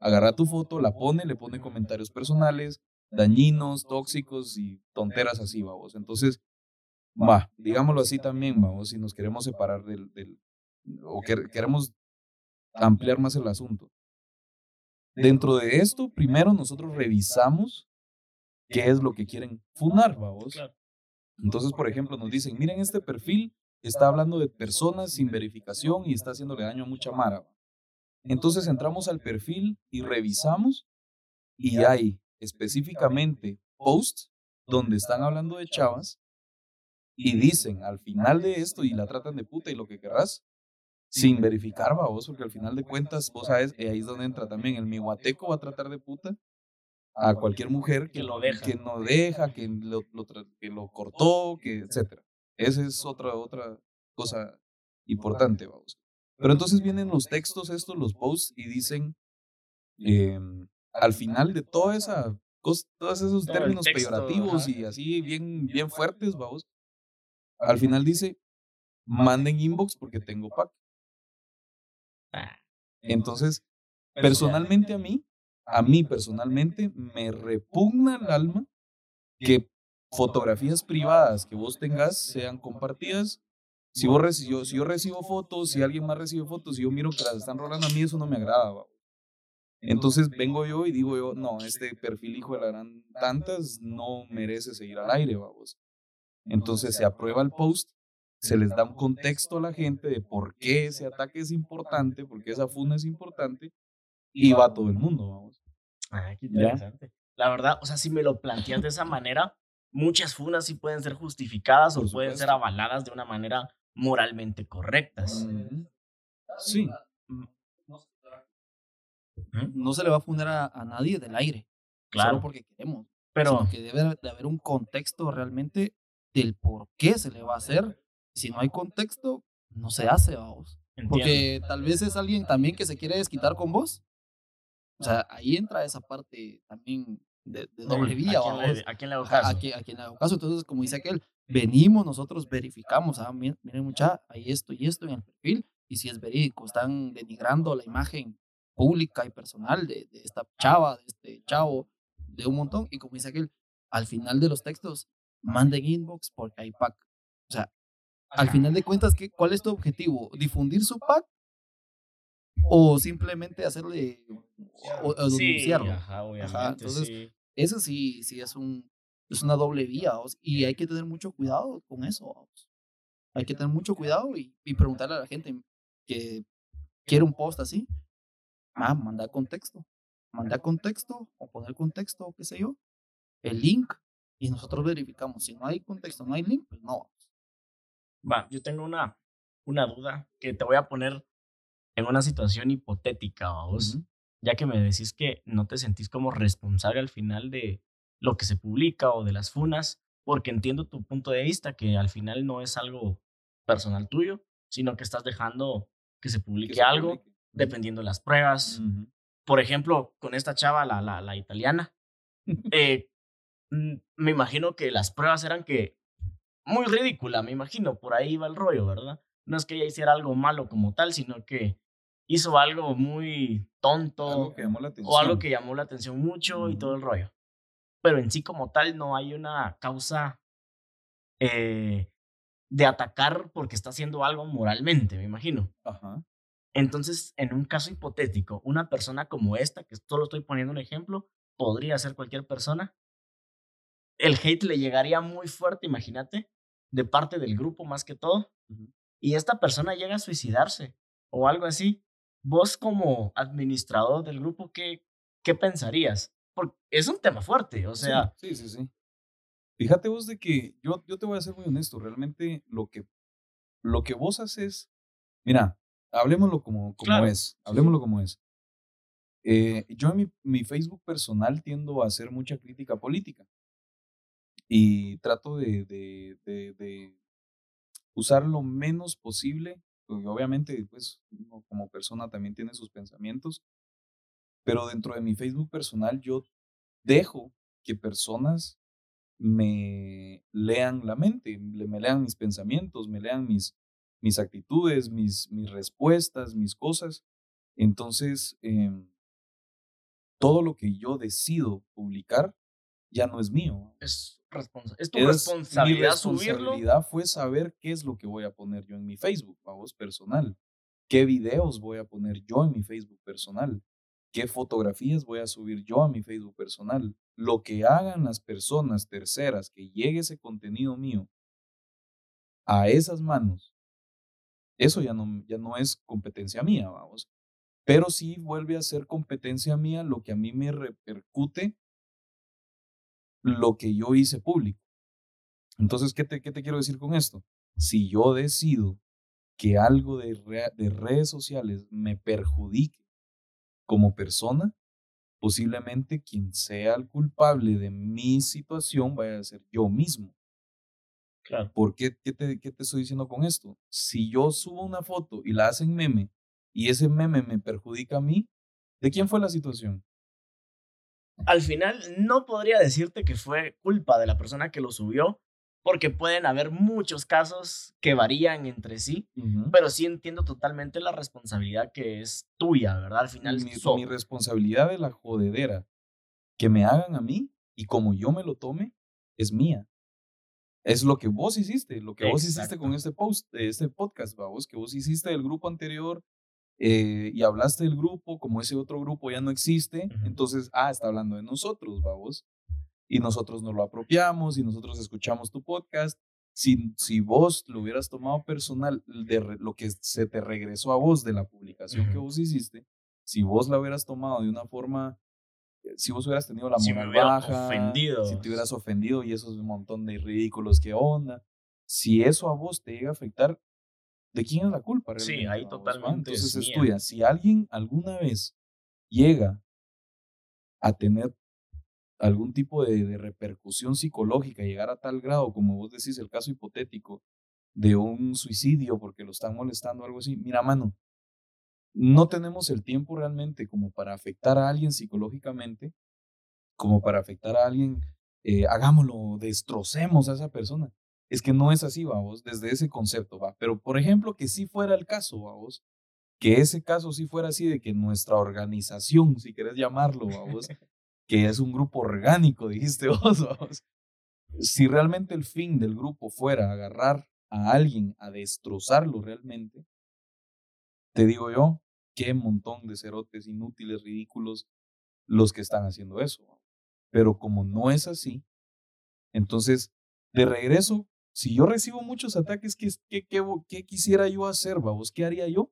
[SPEAKER 2] agarra tu foto, la pone, le pone comentarios personales, dañinos, tóxicos y tonteras así, vamos. Entonces, va, digámoslo así también, vamos, si nos queremos separar del, del o quer- queremos ampliar más el asunto. Dentro de esto, primero nosotros revisamos qué es lo que quieren funar, vamos. Entonces, por ejemplo, nos dicen, miren este perfil, está hablando de personas sin verificación y está haciéndole daño a mucha mara. va". Entonces entramos al perfil y revisamos y hay específicamente posts donde están hablando de chavas y dicen al final de esto y la tratan de puta y lo que querrás, sin verificar, vos, porque al final de cuentas, vos sabes, eh, ahí es donde entra también el miguateco va a tratar de puta a cualquier mujer que,
[SPEAKER 1] Que lo deja.
[SPEAKER 2] que no deja, que lo, que lo cortó, que etcétera. Esa es otra, otra cosa importante, vamos. Pero entonces vienen los textos estos, los posts, y dicen, em, al final de toda esa, cos- todos esos términos
[SPEAKER 1] texto,
[SPEAKER 2] peyorativos
[SPEAKER 1] ajá.
[SPEAKER 2] y así bien, bien fuertes, vamos, al final dice, manden inbox porque tengo pack.
[SPEAKER 1] Ah,
[SPEAKER 2] Entonces, personalmente a mí, a mí personalmente, me repugna el alma que fotografías privadas que vos tengas sean compartidas. Si, vos reci- yo, si yo recibo fotos, si alguien más recibe fotos y yo miro que las están rolando a mí, eso no me agrada. Entonces vengo yo y digo yo, no, este perfil hijo de la gran tantas no merece seguir al aire, vamos. Entonces se aprueba el post se les da un contexto a la gente de por qué ese ataque es importante, por qué esa funa es importante, y va todo el mundo, vamos.
[SPEAKER 1] Ah, qué interesante. La verdad, o sea, si me lo planteas de esa manera, muchas funas sí pueden ser justificadas o pueden ser avaladas de una manera moralmente correctas.
[SPEAKER 2] Sí.
[SPEAKER 3] No se le va a funar a, nadie del aire. Claro. Solo porque queremos.
[SPEAKER 1] Pero.
[SPEAKER 3] que debe de haber un contexto realmente del por qué se le va a hacer. Si no hay contexto, no se hace, vamos. Porque tal vez es alguien también que se quiere desquitar con vos. O sea, ahí entra esa parte también de, doble vía.
[SPEAKER 1] ¿A quién, le, hago caso?
[SPEAKER 3] A, quién, le hago caso. Entonces, como dice aquel, venimos, nosotros verificamos, ah, miren, mucha, hay esto y esto en el perfil, y si es verídico, están denigrando la imagen pública y personal de, de esta chava, de este chavo, de un montón, y como dice aquel, al final de los textos, manden inbox porque hay pack. O sea, al final de cuentas, ¿qué, ¿cuál es tu objetivo? ¿Difundir su pack? ¿O simplemente hacerle o, denunciarlo?
[SPEAKER 1] Ajá, entonces,
[SPEAKER 3] eso sí, sí es un es una doble vía y hay que tener mucho cuidado con eso. Hay que tener mucho cuidado y, y, preguntarle a la gente que quiere un post así, ah, manda contexto, manda contexto o poner contexto o qué sé yo, el link y nosotros verificamos. Si no hay contexto, no hay link, pues no
[SPEAKER 1] Va, yo tengo una, una duda que te voy a poner en una situación hipotética, vos, ya que me decís que no te sentís como responsable al final de lo que se publica o de las funas, porque entiendo tu punto de vista, que al final no es algo personal tuyo, sino que estás dejando que se publique algo dependiendo de las pruebas. Por ejemplo, con esta chava, la, la, la italiana, eh, me imagino que las pruebas eran que muy ridícula, me imagino, por ahí va el rollo, ¿verdad? No es que ella hiciera algo malo como tal, sino que hizo algo muy tonto o algo que llamó la atención mucho y todo el rollo. Pero en sí como tal no hay una causa eh, de atacar porque está haciendo algo moralmente, me imagino.
[SPEAKER 2] Ajá.
[SPEAKER 1] Entonces, en un caso hipotético, una persona como esta, que solo estoy poniendo un ejemplo, podría ser cualquier persona, el hate le llegaría muy fuerte, imagínate, de parte del grupo más que todo, y esta persona llega a suicidarse o algo así, vos como administrador del grupo, ¿qué, qué pensarías? Porque es un tema fuerte, o sea...
[SPEAKER 2] Sí, sí, sí. Fíjate vos de que yo, yo te voy a ser muy honesto, realmente lo que, lo que vos haces, mira, hablemoslo como, como es, hablemoslo como es. Eh, yo en mi, mi, Facebook personal tiendo a hacer mucha crítica política y trato de, de, de, de usar lo menos posible obviamente, pues, como persona también tiene sus pensamientos, pero dentro de mi Facebook personal yo dejo que personas me lean la mente, me lean mis pensamientos, me lean mis, mis actitudes, mis, mis respuestas, mis cosas. Entonces, em, todo lo que yo decido publicar ya no es mío.
[SPEAKER 1] Es, es tu responsabilidad,
[SPEAKER 2] mi responsabilidad fue saber qué es lo que voy a poner yo en mi Facebook, vamos, personal. ¿Qué videos voy a poner yo en mi Facebook personal? ¿Qué fotografías voy a subir yo a mi Facebook personal? Lo que hagan las personas terceras que llegue ese contenido mío a esas manos, eso ya no, ya no es competencia mía, vamos. Pero sí vuelve a ser competencia mía lo que a mí me repercute lo que yo hice público. Entonces, ¿qué te, qué te quiero decir con esto? Si yo decido que algo de, de redes sociales me perjudique como persona, posiblemente quien sea el culpable de mi situación vaya a ser yo mismo.
[SPEAKER 1] Claro.
[SPEAKER 2] ¿Por qué, qué, te, qué te estoy diciendo con esto? Si yo subo una foto y la hacen meme y ese meme me perjudica a mí, ¿de quién fue la situación?
[SPEAKER 1] Al final no podría decirte que fue culpa de la persona que lo subió, porque pueden haber muchos casos que varían entre sí, pero sí entiendo totalmente la responsabilidad que es tuya, ¿verdad? Al final
[SPEAKER 2] mi, mi responsabilidad de la jodedera que me hagan a mí y como yo me lo tome es mía. Es lo que vos hiciste, lo que vos hiciste con este post, este podcast, vos, que vos hiciste del grupo anterior, eh, y hablaste del grupo, como ese otro grupo ya no existe, entonces, ah, está hablando de nosotros, vamos. Y nosotros nos lo apropiamos y nosotros escuchamos tu podcast si, si vos lo hubieras tomado personal, de re- lo que se te regresó a vos de la publicación que vos hiciste, si vos la hubieras tomado de una forma, eh, si vos hubieras tenido la
[SPEAKER 1] Si me
[SPEAKER 2] moral baja,
[SPEAKER 1] ofendido.
[SPEAKER 2] si te hubieras ofendido y esos montón de ridículos que onda, si eso a vos te llega a afectar, ¿de quién es la culpa?
[SPEAKER 1] Sí,
[SPEAKER 2] realmente,
[SPEAKER 1] ahí
[SPEAKER 2] vos, va?
[SPEAKER 1] totalmente es
[SPEAKER 2] Entonces es tuya. Si alguien alguna vez llega a tener algún tipo de, de repercusión psicológica, llegar a tal grado, como vos decís, el caso hipotético de un suicidio porque lo están molestando o algo así, mira, mano, no tenemos el tiempo realmente como para afectar a alguien psicológicamente, como para afectar a alguien, eh, hagámoslo, destrocemos a esa persona. Es que no es así, vamos, desde ese concepto, va. Pero, por ejemplo, que sí fuera el caso, vamos, que ese caso sí fuera así de que nuestra organización, si querés llamarlo, vamos, que es un grupo orgánico, dijiste vos, vamos. Si realmente el fin del grupo fuera agarrar a alguien a destrozarlo realmente, te digo yo, qué montón de cerotes inútiles, ridículos, los que están haciendo eso. Pero como no es así, entonces, de regreso, si yo recibo muchos ataques, ¿qué, quisiera yo hacer, vamos? ¿Qué haría yo?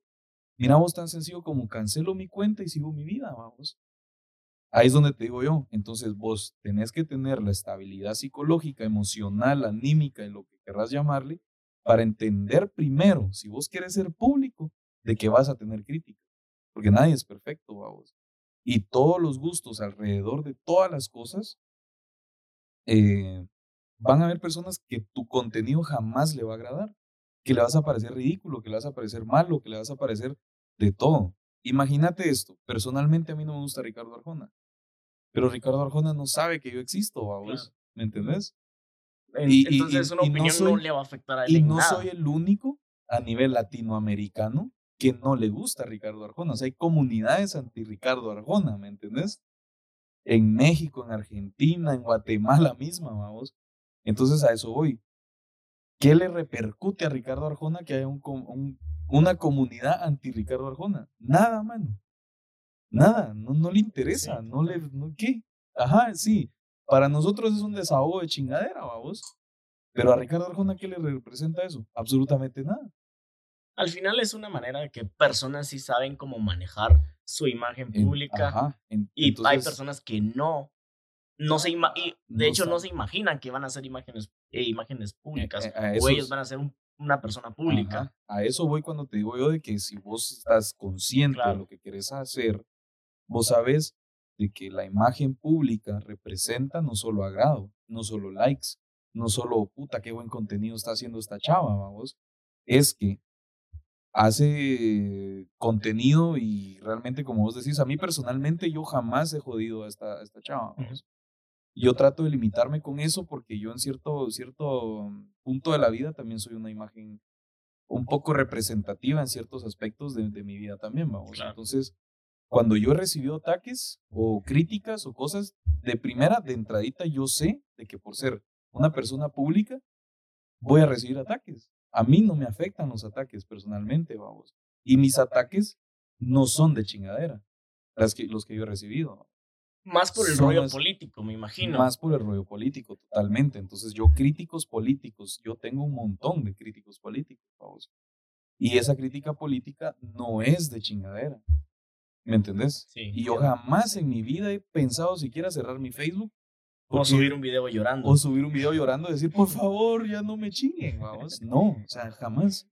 [SPEAKER 2] Mira vos tan sencillo como cancelo mi cuenta y sigo mi vida, vamos. Ahí es donde te digo yo. Entonces vos tenés que tener la estabilidad psicológica, emocional, anímica, en lo que querrás llamarle, para entender primero, si vos querés ser público, de que vas a tener crítica. Porque nadie es perfecto, vamos. Y todos los gustos alrededor de todas las cosas, eh, van a haber personas que tu contenido jamás le va a agradar, que le vas a parecer ridículo, que le vas a parecer malo, que le vas a parecer de todo. Imagínate esto, personalmente a mí no me gusta Ricardo Arjona, pero Ricardo Arjona no sabe que yo existo, vamos, ¿me entendés?
[SPEAKER 1] En-
[SPEAKER 2] Y-
[SPEAKER 1] Entonces,
[SPEAKER 2] y-
[SPEAKER 1] una
[SPEAKER 2] y
[SPEAKER 1] opinión no,
[SPEAKER 2] soy-
[SPEAKER 1] le va a afectar a él
[SPEAKER 2] Y no
[SPEAKER 1] nada.
[SPEAKER 2] soy el único a nivel latinoamericano que no le gusta Ricardo Arjona. O sea, hay comunidades anti Ricardo Arjona, ¿me entendés? En México, en Argentina, en Guatemala misma, vamos. Entonces a eso voy. ¿Qué le repercute a Ricardo Arjona que haya un com- un- una comunidad anti Ricardo Arjona? Nada, mano. Nada, no, no le interesa,
[SPEAKER 1] Sí,
[SPEAKER 2] no le, no, ¿qué? Ajá, sí. Para nosotros es un desahogo de chingadera, vamos. Pero a Ricardo Arjona, ¿qué le representa eso? Absolutamente nada.
[SPEAKER 1] Al final es una manera de que personas sí saben cómo manejar su imagen
[SPEAKER 2] En-
[SPEAKER 1] pública
[SPEAKER 2] ajá, en-
[SPEAKER 1] y hay personas que no, no se ima- y de
[SPEAKER 2] No
[SPEAKER 1] hecho no se imaginan que van a ser imágenes, eh, imágenes públicas
[SPEAKER 2] eh, a
[SPEAKER 1] o
[SPEAKER 2] esos-
[SPEAKER 1] ellos van a ser un- una persona pública.
[SPEAKER 2] Ajá, A eso voy cuando te digo yo de que si vos estás consciente
[SPEAKER 1] Claro.
[SPEAKER 2] de lo que querés hacer, vos sabes de que la imagen pública representa no solo agrado, no solo likes, no solo puta qué buen contenido está haciendo esta chava, vamos, es que hace contenido y realmente como vos decís, a mí personalmente yo jamás he jodido a esta, a esta chava, vamos. Yo trato de limitarme con eso porque yo en cierto, cierto punto de la vida también soy una imagen un poco representativa en ciertos aspectos de, de mi vida también, vamos.
[SPEAKER 1] Claro.
[SPEAKER 2] Entonces, cuando yo he recibido ataques o críticas o cosas, de primera, de entradita, yo sé de que por ser una persona pública, voy a recibir ataques. A mí no me afectan los ataques personalmente, vamos. Y mis ataques no son de chingadera, las que, los que yo he recibido.
[SPEAKER 1] Más por el rollo político, me imagino.
[SPEAKER 2] Más por el rollo político, totalmente. Entonces, yo críticos políticos, yo tengo un montón de críticos políticos, vamos. Y esa crítica política no es de chingadera. ¿Me entendés?
[SPEAKER 1] Sí,
[SPEAKER 2] Y yo jamás en mi vida he pensado siquiera cerrar mi Facebook
[SPEAKER 1] o
[SPEAKER 2] porque-
[SPEAKER 1] subir un video llorando.
[SPEAKER 2] o subir un video llorando y decir, por favor, ya no me chinguen, vamos. No, o sea, jamás.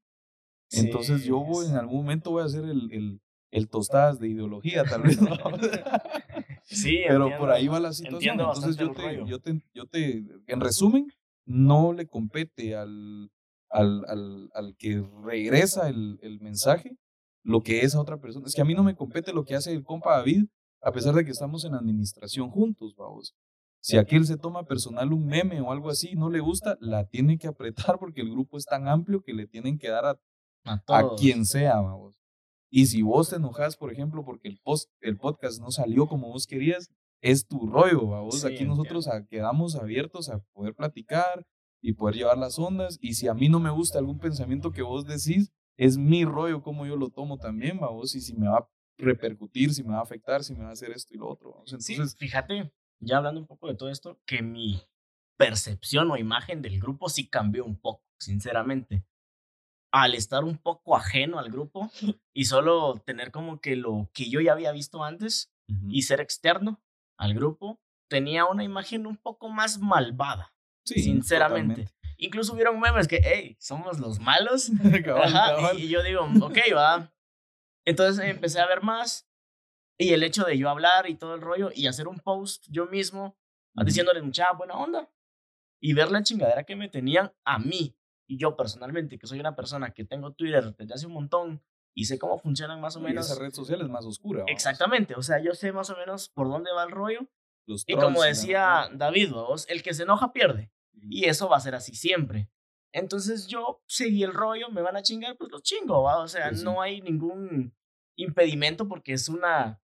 [SPEAKER 2] Entonces yo voy, en algún momento voy a hacer el, el, el tostadas de ideología, tal vez. ¿no?
[SPEAKER 1] Sí,
[SPEAKER 2] Pero
[SPEAKER 1] entiendo.
[SPEAKER 2] por ahí va la situación. Entonces yo te, yo, te, yo te, en resumen, no le compete al, al, al, al que regresa el, el mensaje lo que es a otra persona. Es que a mí no me compete lo que hace el compa David, a pesar de que estamos en administración juntos, vamos. Si aquel se toma personal un meme o algo así, no le gusta, la tiene que apretar porque el grupo es tan amplio que le tienen que dar a
[SPEAKER 1] a,
[SPEAKER 2] a quien sea, vamos. Y si vos te enojas, por ejemplo, porque el, post, el podcast no salió como vos querías, es tu rollo.
[SPEAKER 1] Sí,
[SPEAKER 2] Aquí nosotros a- quedamos abiertos a poder platicar y poder llevar las ondas. Y si a mí no me gusta algún pensamiento que vos decís, es mi rollo como yo lo tomo también, vamos. Y si me va a repercutir, si me va a afectar, si me va a hacer esto y lo otro, vamos.
[SPEAKER 1] Sí,
[SPEAKER 2] Entonces,
[SPEAKER 1] fíjate, ya hablando un poco de todo esto, que mi percepción o imagen del grupo sí cambió un poco, sinceramente. Al estar un poco ajeno al grupo y solo tener como que lo que yo ya había visto antes y ser externo al grupo, tenía una imagen un poco más malvada,
[SPEAKER 2] Sí,
[SPEAKER 1] sinceramente. Incluso hubieron memes que, hey, somos los malos. Ajá, y, y yo digo, ok, va. Entonces empecé a ver más y el hecho de yo hablar y todo el rollo y hacer un post yo mismo
[SPEAKER 2] Ujú.
[SPEAKER 1] diciéndoles mucha buena onda y ver la chingadera que me tenían a mí y yo personalmente, que soy una persona que tengo Twitter desde hace un montón y sé cómo funcionan más o
[SPEAKER 2] Y
[SPEAKER 1] menos.
[SPEAKER 2] esa red social es más oscura. vamos.
[SPEAKER 1] Exactamente, o sea, yo sé más o menos por dónde va el rollo
[SPEAKER 2] Los
[SPEAKER 1] y como decía
[SPEAKER 2] ¿no?
[SPEAKER 1] David, vos, el que se enoja pierde. Y eso va a ser así siempre. Entonces yo seguí el rollo, me van a chingar, pues los chingo, ¿va? O sea,
[SPEAKER 2] Pues sí.
[SPEAKER 1] no hay ningún impedimento porque es una...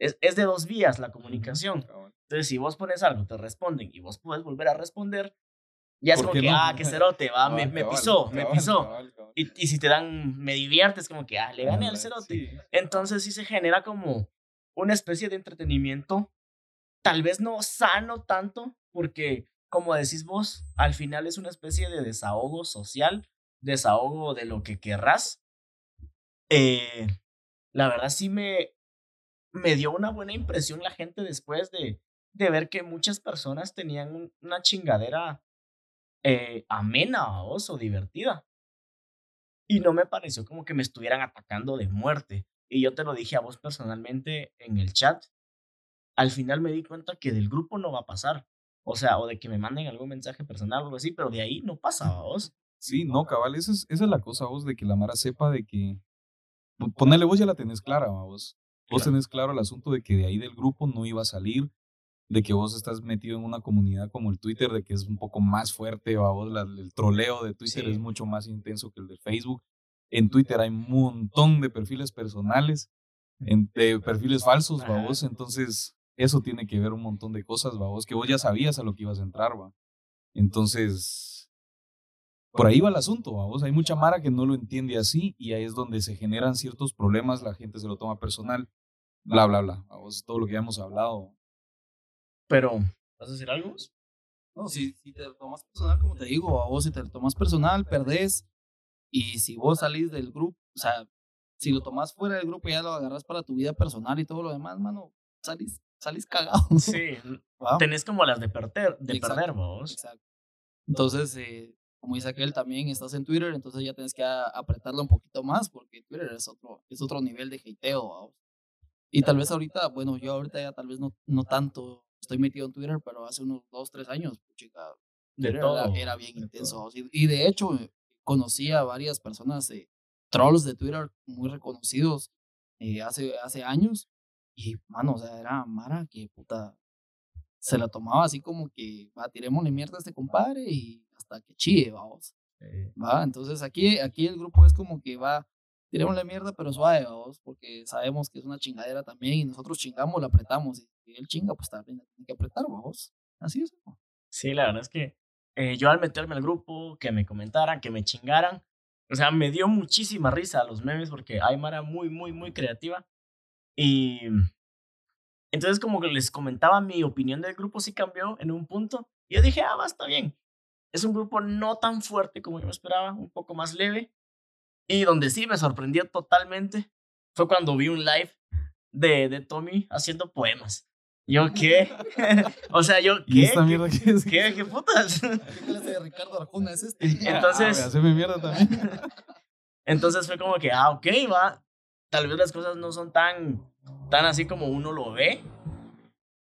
[SPEAKER 1] Es, es de dos vías la comunicación. Entonces, si vos pones algo, te responden y vos puedes volver a responder, ya es
[SPEAKER 2] ¿Por
[SPEAKER 1] como que,
[SPEAKER 2] no?
[SPEAKER 1] ah, qué cerote, va, me,
[SPEAKER 2] Cabal,
[SPEAKER 1] me
[SPEAKER 2] cabal,
[SPEAKER 1] pisó, me pisó.
[SPEAKER 2] cabal, cabal.
[SPEAKER 1] Y, y si te dan, me diviertes, como que, ah, le gané al cerote.
[SPEAKER 2] sí.
[SPEAKER 1] Entonces sí se genera como una especie de entretenimiento, tal vez no sano tanto, porque como decís vos, al final es una especie de desahogo social, desahogo de lo que querrás. Eh, la verdad sí me, me dio una buena impresión la gente después de, de ver que muchas personas tenían un- una chingadera eh, amena vos, o divertida. Y no me pareció como que me estuvieran atacando de muerte. Y yo te lo dije a vos personalmente en el chat. Al final me di cuenta que del grupo no va a pasar. O sea, o de que me manden algún mensaje personal o algo así, pero de ahí no pasa, vos.
[SPEAKER 2] Sí, no, cabal, esa es, esa es la cosa, vos, de que la Mara sepa de que. po- Ponele vos ya la tenés clara, vos. Vos
[SPEAKER 1] Claro.
[SPEAKER 2] tenés claro el asunto de que de ahí del grupo no iba a salir, de que vos estás metido en una comunidad como el Twitter, de que es un poco más fuerte, va, vos, la- el troleo de Twitter
[SPEAKER 1] Sí.
[SPEAKER 2] es mucho más intenso que el de Facebook. En Twitter hay un montón de perfiles personales, de perfiles falsos, va, vos. Entonces, eso tiene que ver un montón de cosas, va, vos, que vos ya sabías a lo que ibas a entrar, va. Entonces, por ahí va el asunto, vamos. Hay mucha Mara que no lo entiende así y ahí es donde se generan ciertos problemas, la gente se lo toma personal, bla, bla, bla. Vamos, todo lo que ya hemos hablado.
[SPEAKER 1] Pero, ¿vas a decir algo?
[SPEAKER 3] No, si, si te lo tomas personal, como te digo, a vos si te lo tomas personal, perdés. Y si vos salís del grupo, o sea, si lo tomas fuera del grupo y ya lo agarras para tu vida personal y todo lo demás, mano, salís, salís cagado.
[SPEAKER 1] Sí,
[SPEAKER 3] ¿va?
[SPEAKER 1] tenés como las de perder, de
[SPEAKER 3] Exacto,
[SPEAKER 1] perder vos.
[SPEAKER 3] Exacto. Entonces, eh, como dice aquel, también estás en Twitter, entonces ya tienes que apretarlo un poquito más porque Twitter es otro, es otro nivel de hateo. ¿va? Y tal vez ahorita, bueno, yo ahorita ya tal vez no, no tanto estoy metido en Twitter, pero hace unos dos, tres años, chica,
[SPEAKER 1] De
[SPEAKER 3] Twitter
[SPEAKER 1] todo.
[SPEAKER 3] Era, era bien
[SPEAKER 1] de
[SPEAKER 3] intenso. Y, y de hecho, eh, conocí a varias personas, eh, trolls de Twitter muy reconocidos eh, hace, hace años. Y, mano, o sea, era Mara que puta se la tomaba así como que, va, tirémosle mierda a este compadre y hasta que chille, vamos.
[SPEAKER 1] Eh,
[SPEAKER 3] Va, entonces aquí, aquí el grupo es como que va, tirémosle mierda, pero suave, vamos, porque sabemos que es una chingadera también y nosotros chingamos, la apretamos. Y él chinga, pues también la tiene que apretar, vamos. Así es. ¿no?
[SPEAKER 1] Sí, la verdad es que eh, yo al meterme al grupo, que me comentaran, que me chingaran, o sea, me dio muchísima risa los memes porque hay Mara muy, muy, muy creativa. Y entonces como que les comentaba mi opinión del grupo sí cambió en un punto. Y yo dije, ah, va, está bien. Es un grupo no tan fuerte como yo esperaba, un poco más leve. Y donde sí me sorprendió totalmente fue cuando vi un live de, de Tommy haciendo poemas. Yo, ¿qué? o sea, yo,
[SPEAKER 2] ¿Y
[SPEAKER 1] ¿qué?
[SPEAKER 2] esta
[SPEAKER 1] ¿Qué-
[SPEAKER 2] mierda qué es?
[SPEAKER 1] ¿Qué? ¿Qué putas?
[SPEAKER 3] ¿Qué clase de Ricardo Arjona es este?
[SPEAKER 1] Entonces-
[SPEAKER 2] Ah, haceme mierda también.
[SPEAKER 1] Entonces fue como que, ah, ok, va. Tal vez las cosas no son tan, tan así como uno lo ve.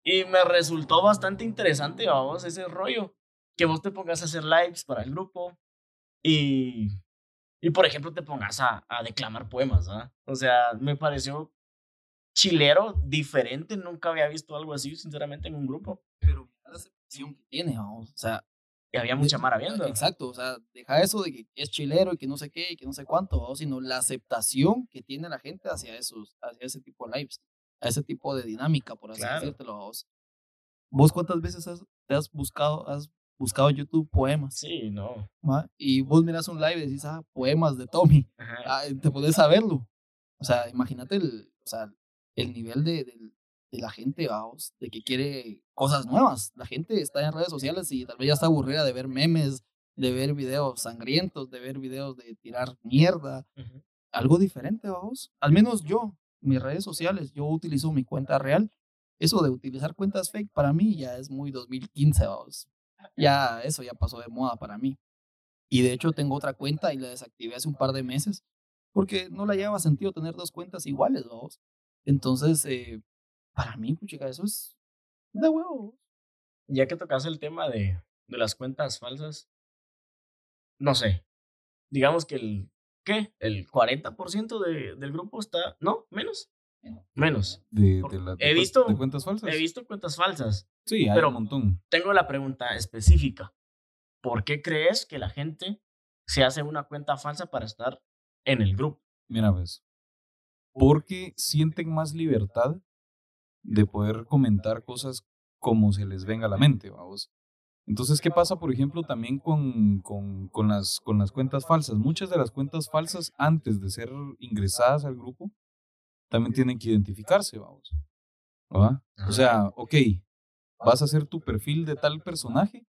[SPEAKER 1] Y me resultó bastante interesante, vamos, ese rollo. Que vos te pongas a hacer lives para el grupo y, y por ejemplo, te pongas a, a declamar poemas, ¿ah? O sea, me pareció chilero, diferente. Nunca había visto algo así, sinceramente, en un grupo.
[SPEAKER 3] Pero la aceptación que tiene, vamos. O sea,
[SPEAKER 1] Y había mucha mara viendo.
[SPEAKER 3] Exacto, o sea, deja eso de que es chilero y que no sé qué y que no sé cuánto, ¿no? sino la aceptación que tiene la gente hacia esos, hacia ese tipo de lives, a ese tipo de dinámica, por así
[SPEAKER 1] Claro.
[SPEAKER 3] decírtelo vos. ¿Vos cuántas veces has, te has buscado, has buscado en YouTube poemas?
[SPEAKER 1] Sí, no.
[SPEAKER 3] ¿va? Y vos miras un live y decís, ah, poemas de Tommy, ah, te pones a verlo. O sea, imagínate el, o sea, el nivel de, del- de la gente, vamos, de que quiere cosas nuevas. La gente está en redes sociales y tal vez ya está aburrida de ver memes, de ver videos sangrientos, de ver videos de tirar mierda. Algo diferente, vamos. Al menos yo, mis redes sociales, yo utilizo mi cuenta real. Eso de utilizar cuentas fake para mí ya es muy 2015, vamos. Ya, eso ya pasó de moda para mí. Y de hecho tengo otra cuenta y la desactivé hace un par de meses porque no la llevaba sentido tener dos cuentas iguales, vamos. Entonces, eh, para mí, puchica, eso es de huevo.
[SPEAKER 1] Ya que tocas el tema de, de las cuentas falsas, no sé, digamos que el, ¿qué? El 40% de, del grupo está, ¿no? ¿Menos? Menos.
[SPEAKER 2] De, de la- de
[SPEAKER 1] he visto-
[SPEAKER 2] de cuentas falsas.
[SPEAKER 1] He visto cuentas falsas.
[SPEAKER 2] Sí, hay
[SPEAKER 1] pero-
[SPEAKER 2] un montón.
[SPEAKER 1] Tengo la pregunta específica. ¿Por qué crees que la gente se hace una cuenta falsa para estar en el grupo?
[SPEAKER 2] Mira, pues. Porque sienten más libertad de poder comentar cosas como se les venga a la mente, vamos. Entonces, ¿qué pasa, por ejemplo, también con, con, con las, con las cuentas falsas? Muchas de las cuentas falsas, antes de ser ingresadas al grupo, también tienen que identificarse, vamos. ¿Va? O sea, ok, vas a hacer tu perfil de tal personaje,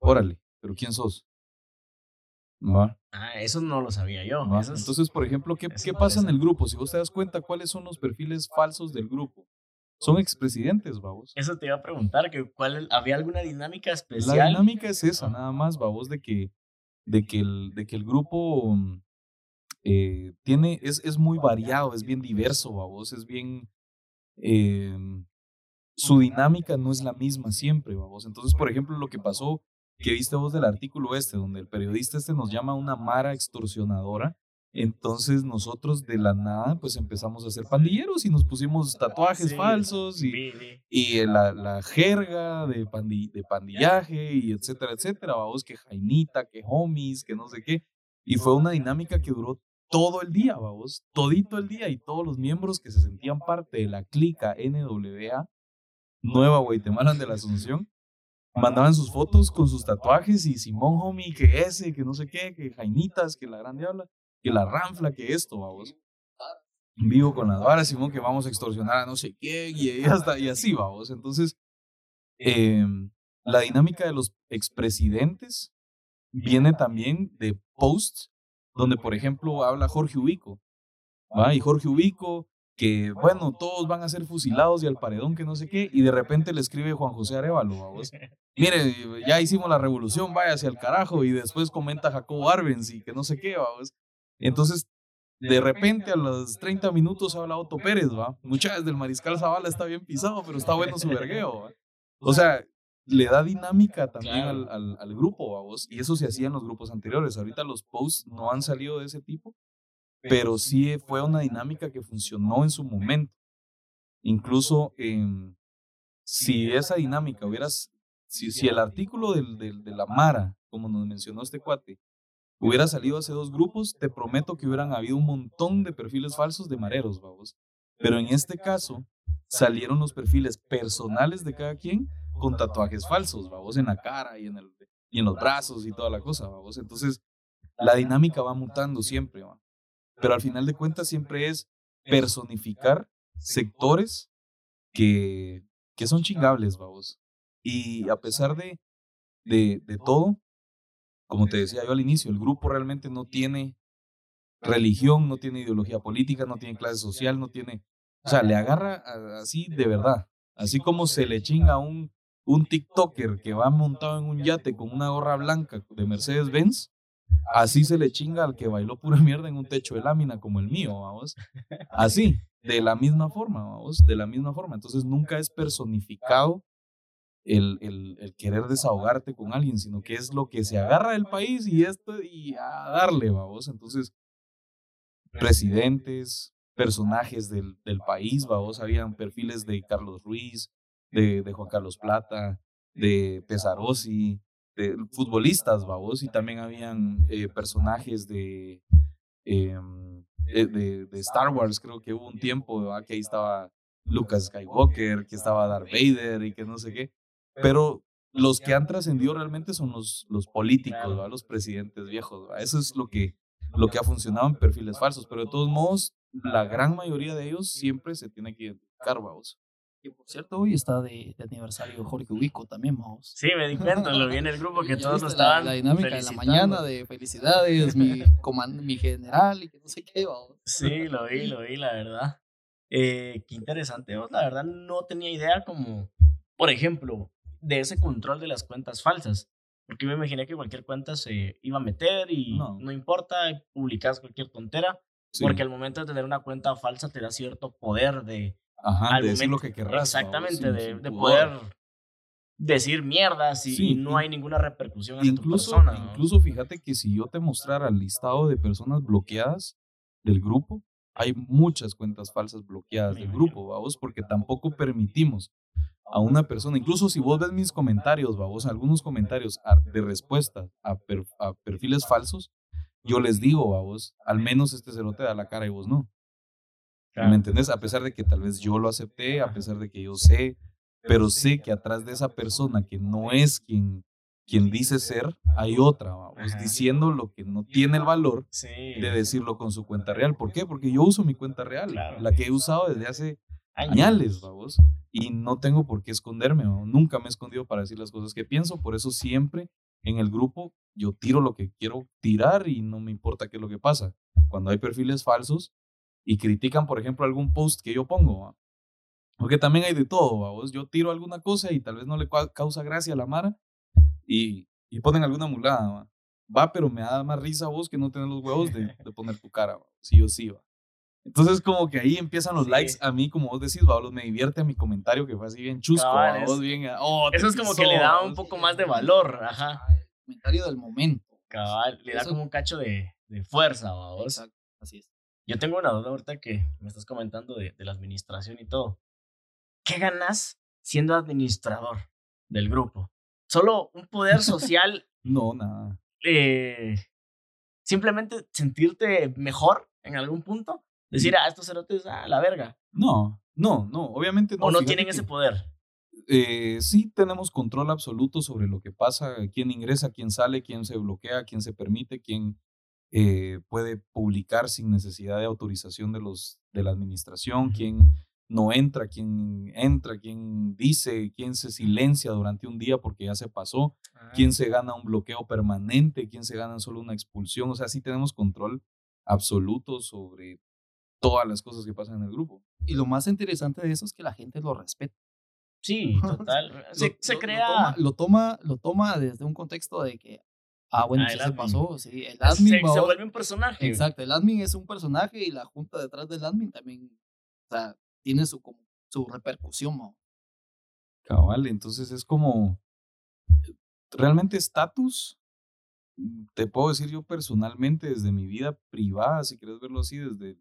[SPEAKER 2] órale, pero ¿quién sos? ¿Va?
[SPEAKER 1] Ah, eso no lo sabía yo. es-
[SPEAKER 2] Entonces, por ejemplo, ¿qué, qué pasa en el grupo? Si vos te das cuenta, ¿cuáles son los perfiles falsos del grupo? Son expresidentes, vamos.
[SPEAKER 1] eso te iba a preguntar, que cuál, ¿había alguna dinámica
[SPEAKER 2] La
[SPEAKER 1] especial?
[SPEAKER 2] dinámica es esa, nada más, babos, de que, de que, el, de que el grupo mm, eh, tiene, es, es muy variado, es bien diverso, babos, es bien... eh, su dinámica no es la misma siempre, babos. Entonces, por ejemplo, lo que pasó, que viste vos del artículo este, donde el periodista este nos llama una mara extorsionadora, entonces nosotros de la nada, pues empezamos a ser pandilleros y nos pusimos tatuajes
[SPEAKER 1] Sí,
[SPEAKER 2] falsos y y la, la jerga de, pandi- de pandillaje y etcétera, etcétera, vamos, que Jainita, que homies, que no sé qué. Y fue una dinámica que duró todo el día, vamos, todito el día y todos los miembros que se sentían parte de la clica NWA, Nueva Guatemala de la Asunción, mandaban sus fotos con sus tatuajes y Simón homie, que ese, que no sé qué, que Jainitas, que la gran diabla, que la ranfla, que esto, vamos. Vivo con las varas, Simón, que vamos a extorsionar a no sé quién, y, hasta, y así vamos. Entonces, em, la dinámica de los expresidentes viene también de posts donde, por ejemplo, habla Jorge Ubico. ¿va? Y Jorge Ubico, que bueno, todos van a ser fusilados y al paredón, que no sé qué, y de repente le escribe Juan José Arevalo. Mire, ya hicimos la revolución, vaya hacia el carajo, y después comenta Jacobo Arbenz y que no sé qué, vamos. Entonces, de repente a los 30 minutos habla Otto Pérez, ¿va? Muchas del Mariscal Zavala está bien pisado, pero está bueno su vergueo, ¿va? O sea, le da dinámica también
[SPEAKER 1] Claro.
[SPEAKER 2] al, al, al grupo, vamos. Y eso se hacía en los grupos anteriores. Ahorita los posts no han salido de ese tipo, pero sí fue una dinámica que funcionó en su momento. Incluso em, si esa dinámica hubieras, si, si el artículo del, del- de la Mara, como nos mencionó este cuate, hubiera salido hace dos grupos, te prometo que hubieran habido un montón de perfiles falsos de mareros, vamos. Pero en este caso, salieron los perfiles personales de cada quien con tatuajes falsos, vamos, en la cara y en, el, y en los brazos y toda la cosa, vamos. Entonces, la dinámica va mutando siempre, ¿va? Pero al final de cuentas siempre es personificar sectores que, que son chingables, vamos. Y a pesar de, de, de todo, como te decía yo al inicio, el grupo realmente no tiene religión, no tiene ideología política, no tiene clase social, no tiene... O sea, le agarra así de verdad. Así como se le chinga a un, un TikToker que va montado en un yate con una gorra blanca de Mercedes-Benz, así se le chinga al que bailó pura mierda en un techo de lámina como el mío, vamos. Así, de la misma forma, vamos, de la misma forma. Entonces nunca es personificado el, el, el querer desahogarte con alguien, sino que es lo que se agarra del país y esto y a darle, vamos. Entonces, presidentes, personajes del, del país, vamos, habían perfiles de Carlos Ruiz, de, Juan Carlos Plata, de Pesarosi, de futbolistas, vamos, y también habían eh, personajes de, em, de, de- Star Wars, creo que hubo un tiempo, que ahí estaba Lucas Skywalker, que estaba Darth Vader y que no sé qué, pero los que han trascendido realmente son los, los políticos. ¿verdad? los presidentes viejos, ¿verdad? eso es lo que, lo que ha funcionado en perfiles falsos, pero de todos modos, la gran mayoría de ellos siempre se tiene que identificar, vamos.
[SPEAKER 3] Que por cierto, hoy está de, de aniversario Jorge Ubico también, vamos.
[SPEAKER 1] Sí, me di cuenta, lo vi en el grupo que todos lo
[SPEAKER 3] viste la-
[SPEAKER 1] estaban
[SPEAKER 3] La, dinámica de la mañana de felicidades, mi, coman- mi general y que no sé qué, vamos.
[SPEAKER 1] Sí, lo vi, lo vi, la verdad. Eh, qué interesante. vos, La verdad no tenía idea como, por ejemplo, de ese control de las cuentas falsas. Porque me imaginé que cualquier cuenta se iba a meter y no,
[SPEAKER 2] No.
[SPEAKER 1] importa, publicas cualquier tontera.
[SPEAKER 2] Sí.
[SPEAKER 1] Porque al momento de tener una cuenta falsa te da cierto poder de...
[SPEAKER 2] Ajá, de decir lo que querrás.
[SPEAKER 1] Exactamente,
[SPEAKER 2] babos,
[SPEAKER 1] de, de poder decir mierdas y,
[SPEAKER 2] Sí,
[SPEAKER 1] y no hay ninguna repercusión hacia tu persona. ¿no?
[SPEAKER 2] incluso fíjate que si yo te mostrara el listado de personas bloqueadas del grupo, hay muchas cuentas falsas bloqueadas
[SPEAKER 1] Me
[SPEAKER 2] del
[SPEAKER 1] imagino.
[SPEAKER 2] grupo, vamos, porque tampoco permitimos a una persona, incluso si vos ves mis comentarios, vamos, algunos comentarios de respuesta a, per- a perfiles falsos, yo les digo, vamos, al menos este cerote da la cara y vos no.
[SPEAKER 1] Claro.
[SPEAKER 2] ¿Me entendés? A pesar de que tal vez yo lo acepté, a pesar de que yo sé, pero sé que atrás de esa persona que no es quien, quien dice ser, hay otra, vamos, diciendo lo que no tiene el valor
[SPEAKER 1] Sí.
[SPEAKER 2] de decirlo con su cuenta real. ¿Por qué? Porque yo uso mi cuenta real,
[SPEAKER 1] Claro.
[SPEAKER 2] la que he usado desde hace
[SPEAKER 1] Años.
[SPEAKER 2] añales, vamos, y no tengo por qué esconderme, ¿no? nunca me he escondido para decir las cosas que pienso, por eso siempre en el grupo yo tiro lo que quiero tirar y no me importa qué es lo que pasa. Cuando hay perfiles falsos y critican, por ejemplo, algún post que yo pongo, ¿va? porque también hay de todo, ¿va? yo tiro alguna cosa y tal vez no le cau- causa gracia a la Mara y, y ponen alguna mulada, ¿va? va, pero me da más risa a vos que no tener los huevos de, de poner tu cara, ¿va? sí o sí, va. Entonces como que ahí empiezan los
[SPEAKER 1] Sí.
[SPEAKER 2] likes a mí, como vos decís, los me divierte mi comentario que fue así bien chusco,
[SPEAKER 1] Cabal, es-
[SPEAKER 2] vos bien, oh,
[SPEAKER 1] Eso es como que le da un
[SPEAKER 2] vos.
[SPEAKER 1] poco más de valor, ajá.
[SPEAKER 3] El comentario del momento.
[SPEAKER 1] Cabal, le da
[SPEAKER 3] Eso-
[SPEAKER 1] como un cacho de, de fuerza.
[SPEAKER 3] Exacto, así es.
[SPEAKER 1] Yo tengo una duda ahorita que me estás comentando de, de la administración y todo. ¿Qué ganas siendo administrador del grupo? Solo un poder social,
[SPEAKER 2] No, nada.
[SPEAKER 1] eh, simplemente sentirte mejor en algún punto. Decir, ah, estos cerotes, ah, la verga.
[SPEAKER 2] No, no, no, obviamente no.
[SPEAKER 1] o no tienen ese poder.
[SPEAKER 2] eh, sí tenemos control absoluto sobre lo que pasa, quién ingresa, quién sale, quién se bloquea, quién se permite, quién eh, puede publicar sin necesidad de autorización de los de la administración, quién no entra, quién entra, quién dice, quién se silencia durante un día porque ya se pasó, quién se gana un bloqueo permanente, quién se gana solo una expulsión, o sea, sí tenemos control absoluto sobre todas las cosas que pasan en el grupo.
[SPEAKER 3] Y lo más interesante de eso es que la gente lo respeta.
[SPEAKER 1] Sí, total. Se,
[SPEAKER 3] Lo-
[SPEAKER 1] se
[SPEAKER 3] lo-
[SPEAKER 1] crea.
[SPEAKER 3] Lo toma, lo, toma, lo toma desde un contexto de que, ah, bueno,
[SPEAKER 1] Ah,
[SPEAKER 3] sí
[SPEAKER 1] el
[SPEAKER 3] se pasó, sí, el
[SPEAKER 1] se,
[SPEAKER 3] admin,
[SPEAKER 1] se
[SPEAKER 3] babos,
[SPEAKER 1] vuelve un personaje.
[SPEAKER 3] Exacto, el admin es un personaje y la junta detrás del admin también, o sea, tiene su, su repercusión, ¿no?
[SPEAKER 2] Cabal, entonces es como realmente estatus. mm, Te puedo decir yo personalmente desde mi vida privada, si quieres verlo así, desde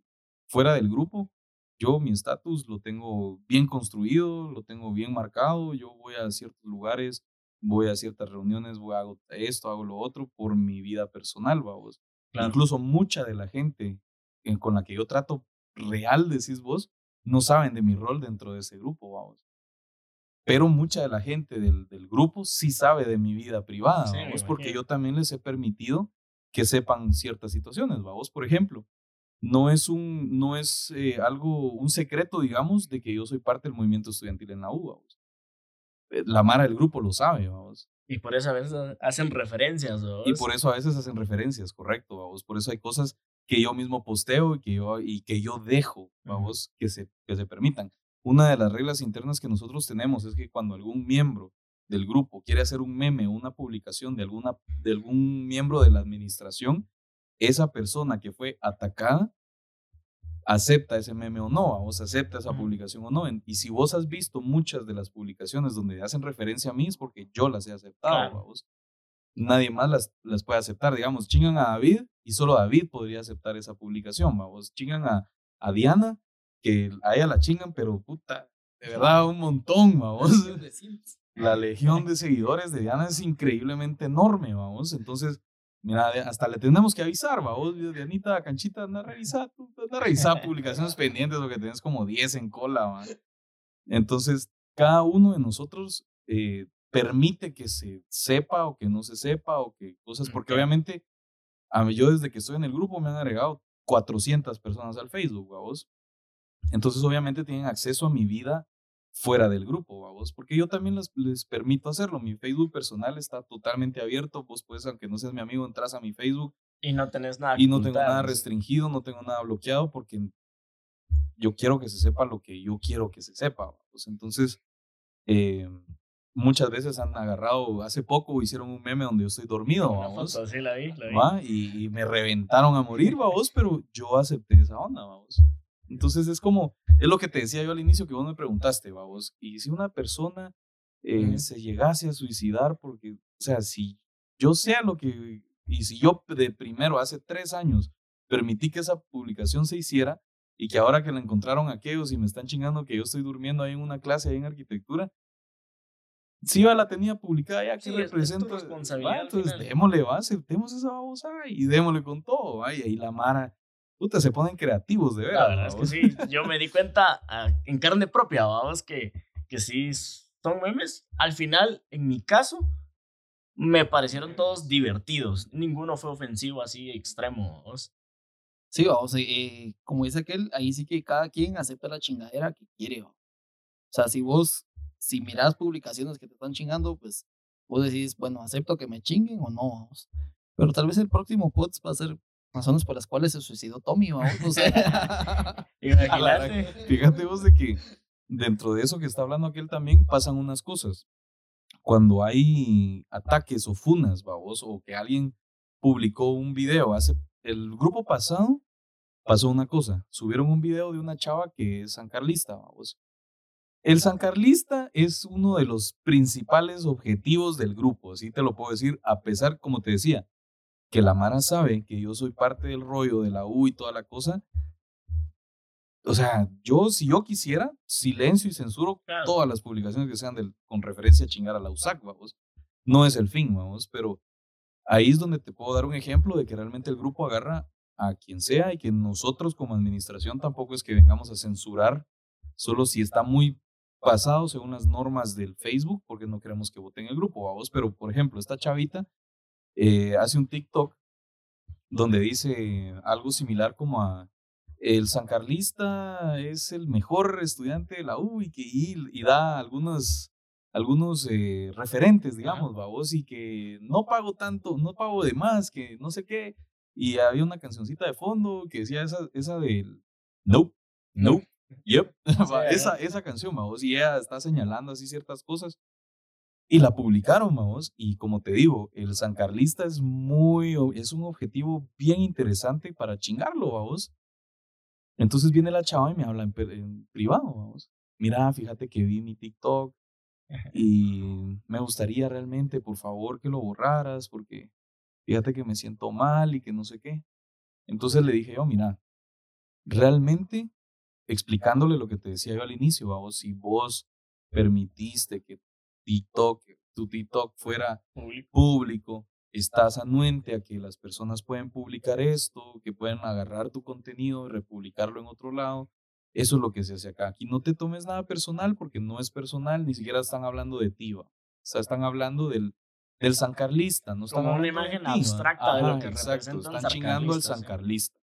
[SPEAKER 2] fuera del grupo, yo mi estatus lo tengo bien construido, lo tengo bien marcado, yo voy a ciertos lugares, voy a ciertas reuniones, voy a hago esto, hago lo otro por mi vida personal, vamos.
[SPEAKER 1] Claro.
[SPEAKER 2] Incluso mucha de la gente eh, con la que yo trato real, decís vos, no saben de mi rol dentro de ese grupo, vamos. Pero mucha de la gente del, del grupo sí sabe de mi vida privada,
[SPEAKER 1] Sí,
[SPEAKER 2] vamos, porque yo también les he permitido que sepan ciertas situaciones, vamos. Por ejemplo, no es un, no es eh, algo, un secreto, digamos, de que yo soy parte del movimiento estudiantil en la U, vamos. La Mara del grupo lo sabe, vamos.
[SPEAKER 1] Y por eso a veces hacen referencias. ¿no?
[SPEAKER 2] Y por eso a veces hacen referencias, correcto, vamos. Por eso hay cosas que yo mismo posteo y que yo, y que yo dejo, vamos, que se, que se permitan. Una de las reglas internas que nosotros tenemos es que cuando algún miembro del grupo quiere hacer un meme o una publicación de, alguna, de algún miembro de la administración, esa persona que fue atacada acepta ese meme o no, vos acepta esa publicación o no. Y si vos has visto muchas de las publicaciones donde hacen referencia a mí es porque yo las he aceptado,
[SPEAKER 1] Claro.
[SPEAKER 2] vamos. Nadie más las, las puede aceptar. Digamos, chingan a David y solo David podría aceptar esa publicación, vamos. Chingan a, a Diana, que a ella la chingan, pero puta, de verdad, un montón, vamos. La legión de seguidores de Diana es increíblemente enorme, vamos. Entonces, mira, hasta le tenemos que avisar, vamos. Dianita, canchita, anda a revisar, tú, anda a revisar publicaciones pendientes, porque tenés como 10 en cola, va. Entonces, cada uno de nosotros eh, permite que se sepa o que no se sepa o que cosas, porque obviamente, a mí, yo desde que estoy en el grupo me han agregado 400 personas al Facebook, vamos. Entonces, obviamente, tienen acceso a mi vida fuera del grupo, vamos, porque yo también les, les, permito hacerlo. Mi Facebook personal está totalmente abierto. Vos puedes, aunque no seas mi amigo, entras a mi Facebook.
[SPEAKER 1] Y no tenés nada.
[SPEAKER 2] Y no tengo nada restringido, no tengo nada bloqueado, porque yo quiero que se sepa lo que yo quiero que se sepa. Pues entonces, eh, muchas veces han agarrado, hace poco hicieron un meme donde yo estoy dormido, vamos.
[SPEAKER 1] sí, la vi, la vi.
[SPEAKER 2] Y, y, me reventaron a morir, vamos, pero yo acepté esa onda, vamos. Entonces es como, es lo que te decía yo al inicio que vos me preguntaste, vamos, y si una persona eh, se llegase a suicidar porque, o sea, si yo sea lo que, y si yo de primero hace tres años permití que esa publicación se hiciera y que ahora que la encontraron aquellos y me están chingando que yo estoy durmiendo ahí en una clase ahí en arquitectura, si yo la tenía publicada ya, que sí, representa?
[SPEAKER 1] responsabilidad.
[SPEAKER 2] entonces, démosle, va, aceptemos esa babosa y démosle con todo. Ay, ahí la Mara puta, se ponen creativos, de verdad.
[SPEAKER 1] La verdad es que sí, yo me di cuenta ah, en carne propia, vamos, que, que sí son memes. Al final, en mi caso, me parecieron todos divertidos. Ninguno fue ofensivo así extremo, vamos.
[SPEAKER 3] Sí, vamos, eh, como dice aquel, ahí sí que cada quien acepta la chingadera que quiere. O sea, si vos, si mirás publicaciones que te están chingando, pues vos decís, bueno, acepto que me chinguen o no, vamos. Pero tal vez el próximo post va a ser razones por las cuales se suicidó Tommy, vamos, no sé.
[SPEAKER 2] Fíjate vos de que dentro de eso que está hablando aquel también pasan unas cosas. Cuando hay ataques o funas, vamos, o que alguien publicó un video, hace el grupo pasado pasó una cosa, subieron un video de una chava que es sancarlista, vamos. El sancarlista es uno de los principales objetivos del grupo, así te lo puedo decir, a pesar, como te decía, que la Mara sabe que yo soy parte del rollo de la U y toda la cosa. O sea, yo, si yo quisiera, silencio y censuro todas las publicaciones que sean del, con referencia a chingar a la USAC, vamos. No es el fin, vamos, pero ahí es donde te puedo dar un ejemplo de que realmente el grupo agarra a quien sea y que nosotros como administración tampoco es que vengamos a censurar solo si está muy pasado según las normas del Facebook, porque no queremos que voten el grupo, vamos. Pero, por ejemplo, esta chavita eh, hace un TikTok donde dice algo similar como a el sancarlista es el mejor estudiante de la U y que y, da algunos algunos eh, referentes, digamos, vos y que no pago tanto, no pago de más, que no sé qué. Y había una cancioncita de fondo que decía esa, esa del no, no, yep, esa, esa canción, vos, y ella está señalando así ciertas cosas. Y la publicaron, vamos, y como te digo, el San Carlista es muy, es un objetivo bien interesante para chingarlo, vamos. Entonces viene la chava y me habla en, privado, vamos. Mira, fíjate que vi mi TikTok y me gustaría realmente, por favor, que lo borraras porque fíjate que me siento mal y que no sé qué. Entonces le dije yo, mira, realmente explicándole lo que te decía yo al inicio, vamos, si vos permitiste que TikTok, tu TikTok fuera público. estás anuente a que las personas pueden publicar esto, que pueden agarrar tu contenido y republicarlo en otro lado. Eso es lo que se hace acá. Aquí no te tomes nada personal porque no es personal, ni siquiera están hablando de ti. O sea, están hablando del, del sancarlista. No están
[SPEAKER 1] Como una imagen abstracta de lo que
[SPEAKER 2] exacto, Están chingando al sancarlista.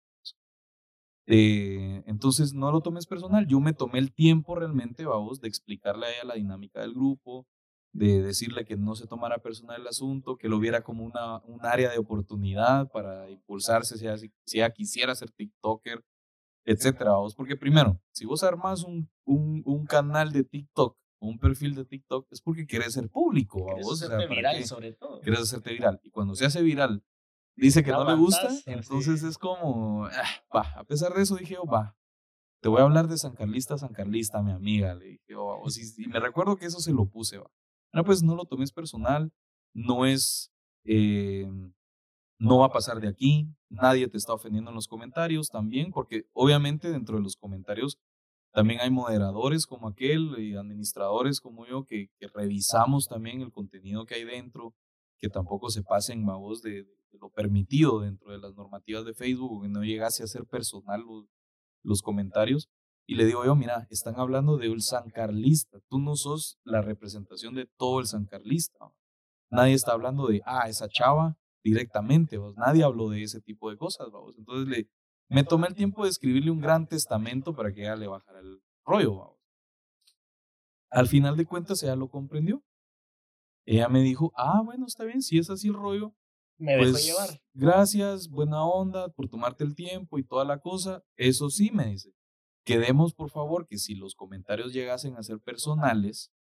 [SPEAKER 2] Eh, entonces, no lo tomes personal. Yo me tomé el tiempo realmente, vamos, de explicarle a ella la dinámica del grupo, de decirle que no se tomara personal el asunto, que lo viera como una, un área de oportunidad para impulsarse si ella, quisiera ser TikToker, etcétera. Porque primero, si vos armas un, un, un canal de TikTok un perfil de TikTok es porque quieres ser público.
[SPEAKER 1] Quieres hacerte viral, sobre todo.
[SPEAKER 2] Quieres hacerte viral. Y cuando se hace viral, dice que no, le gusta, entonces es como, ah, va. A pesar de eso dije, oh, va, te voy a hablar de San Carlista, San Carlista, mi amiga. Le dije, oh, y me recuerdo que eso se lo puse, va. No, pues no lo tomes personal, no es, eh, no va a pasar de aquí, nadie te está ofendiendo en los comentarios también, porque obviamente dentro de los comentarios también hay moderadores como aquel y administradores como yo que, revisamos también el contenido que hay dentro, que tampoco se pasen a voz de, lo permitido dentro de las normativas de Facebook, que no llegase a ser personal los comentarios. Y le digo yo, mira, están hablando de un sancarlista. Tú no sos la representación de todo el sancarlista. Nadie está hablando de, ah, esa chava directamente. ¿vos? Nadie habló de ese tipo de cosas. ¿vos? Entonces le, me tomé el tiempo de escribirle un gran testamento para que ella le bajara el rollo. Al final de cuentas, ella lo comprendió. Ella me dijo, ah, bueno, está bien, si es así el rollo,
[SPEAKER 1] Me dejó
[SPEAKER 2] pues
[SPEAKER 1] llevar.
[SPEAKER 2] gracias, buena onda por tomarte el tiempo y toda la cosa. Eso sí, me dice, quedemos por favor que si los comentarios llegasen a ser personales,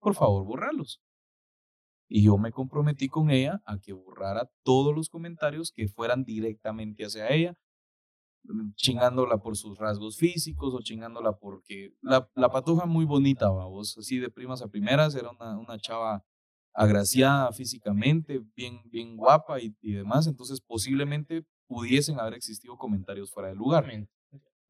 [SPEAKER 2] por favor, borralos. Y yo me comprometí con ella a que borrara todos los comentarios que fueran directamente hacia ella, mm, chingándola por sus rasgos físicos o chingándola porque la, la patuja muy bonita, vos, así de primas a primeras, era una, una chava agraciada físicamente, bien, bien guapa y, y demás, entonces posiblemente pudiesen haber existido comentarios fuera de lugar.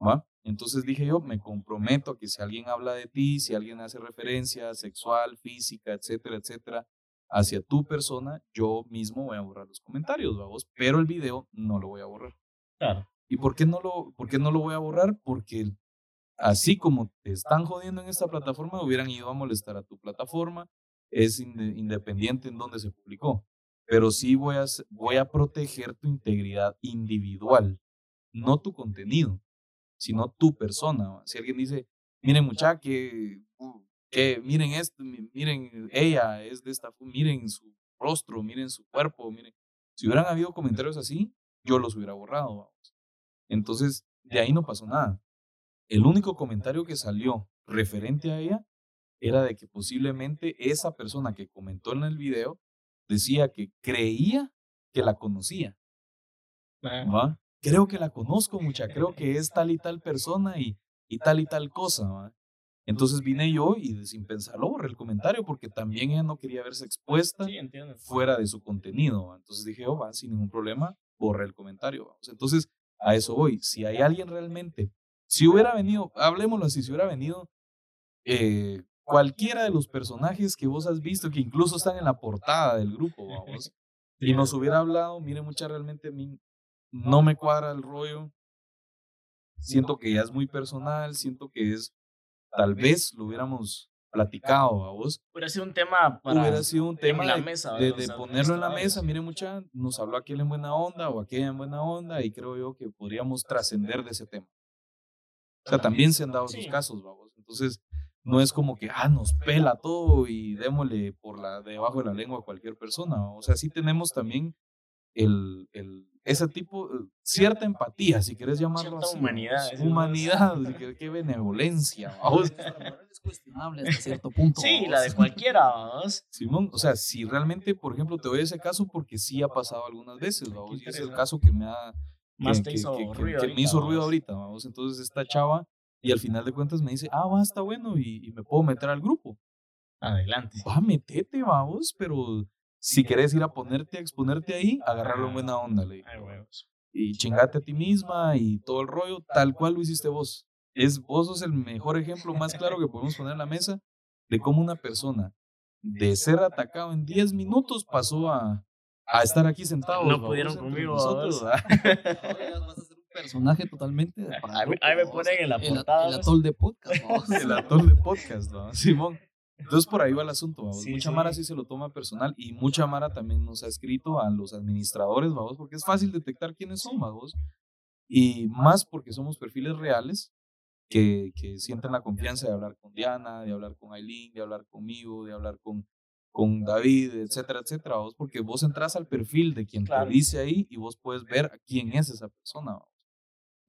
[SPEAKER 2] ¿Va? Entonces dije yo, me comprometo a que si alguien habla de ti, si alguien hace referencia sexual, física, etcétera, etcétera, hacia tu persona, yo mismo voy a borrar los comentarios, vamos, pero el video no lo voy a borrar.
[SPEAKER 1] Claro.
[SPEAKER 2] ¿Y por qué no lo, por qué no lo voy a borrar? Porque así como te están jodiendo en esta plataforma, hubieran ido a molestar a tu plataforma, es inde- independiente en donde se publicó. Pero sí voy a, voy a proteger tu integridad individual, no tu contenido, sino tu persona. Si alguien dice, miren muchacha, que, uh, que miren esto, mi- miren, ella es de esta, miren su rostro, miren su cuerpo, miren. Si hubieran habido comentarios así, yo los hubiera borrado. vamos. Entonces, de ahí no pasó nada. El único comentario que salió referente a ella era de que posiblemente esa persona que comentó en el video decía que creía que la conocía. ¿va? Creo que la conozco mucha, creo que es tal y tal persona y, y tal y tal cosa. ¿va? Entonces vine yo y sin pensarlo borré el comentario porque también ella no quería verse expuesta
[SPEAKER 1] Sí,
[SPEAKER 2] fuera de su contenido. ¿va? Entonces dije, oh, va, sin ningún problema, borré el comentario. Entonces, a eso voy. Si hay alguien realmente, si hubiera venido, hablemoslo así, si hubiera venido eh, cualquiera de los personajes que vos has visto, que incluso están en la portada del grupo, vamos, y nos hubiera hablado, mire, mucha realmente no me cuadra el rollo. Siento que ya es muy personal, siento que es, tal vez lo hubiéramos platicado a vos,
[SPEAKER 1] Hubiera sido un tema para
[SPEAKER 2] hubiera sido un tema
[SPEAKER 1] la
[SPEAKER 2] de, ponerlo en la mesa. Mire, mucha, nos habló aquel en buena onda o aquella en buena onda y creo yo que podríamos trascender de ese tema. O sea, también se han dado
[SPEAKER 1] Sí.
[SPEAKER 2] esos casos, vamos. Entonces, no es como que, ah, nos pela todo y démosle por la debajo de la lengua a cualquier persona. O sea, sí tenemos también el, el, ese tipo, eh, cierta empatía, si quieres llamarlo
[SPEAKER 1] Cierta
[SPEAKER 2] así.
[SPEAKER 1] humanidad.
[SPEAKER 2] Humanidad, qué, qué benevolencia. vamos.
[SPEAKER 3] Es cuestionable hasta cierto punto.
[SPEAKER 1] Sí, la de cualquiera, vamos.
[SPEAKER 2] Simón, o sea, si realmente, por ejemplo, te doy ese caso porque sí ha pasado algunas veces, vamos, y es el caso que me ha
[SPEAKER 1] Más
[SPEAKER 2] que,
[SPEAKER 1] te
[SPEAKER 2] que-
[SPEAKER 1] hizo
[SPEAKER 2] que- que-
[SPEAKER 1] ruido
[SPEAKER 2] me hizo ruido
[SPEAKER 1] vamos.
[SPEAKER 2] ahorita, vamos. Entonces esta chava y al final de cuentas me dice, ah, va, está bueno y, y me puedo meter al grupo.
[SPEAKER 1] Adelante.
[SPEAKER 2] Va, metete, vamos, pero si querés ir a ponerte, a exponerte ahí, agarrarlo en buena onda, le. Y chingate a ti misma y todo el rollo, tal cual lo hiciste vos. Es, vos sos el mejor ejemplo más claro que podemos poner en la mesa de cómo una persona de ser atacado en 10 minutos pasó a, a estar aquí sentado.
[SPEAKER 1] No pudieron conmigo,
[SPEAKER 3] un personaje totalmente
[SPEAKER 1] Ahí me- ponen en la
[SPEAKER 3] El-
[SPEAKER 1] portada,
[SPEAKER 3] El atol de podcast.
[SPEAKER 2] el atol de podcast, ¿no? Simón. Entonces por ahí va el asunto, vamos.
[SPEAKER 1] Sí,
[SPEAKER 2] mucha
[SPEAKER 1] sí.
[SPEAKER 2] Mara sí se lo toma personal y mucha Mara también nos ha escrito a los administradores, vamos, porque es fácil detectar quiénes son, vamos. Y más porque somos perfiles reales que, que sienten la confianza de hablar con Diana, de hablar con Aileen, de hablar conmigo, de hablar con, con David, etcétera, etcétera, vos, porque vos entras al perfil de quien
[SPEAKER 1] Claro.
[SPEAKER 2] te dice ahí y vos puedes ver a quién es esa persona, vamos.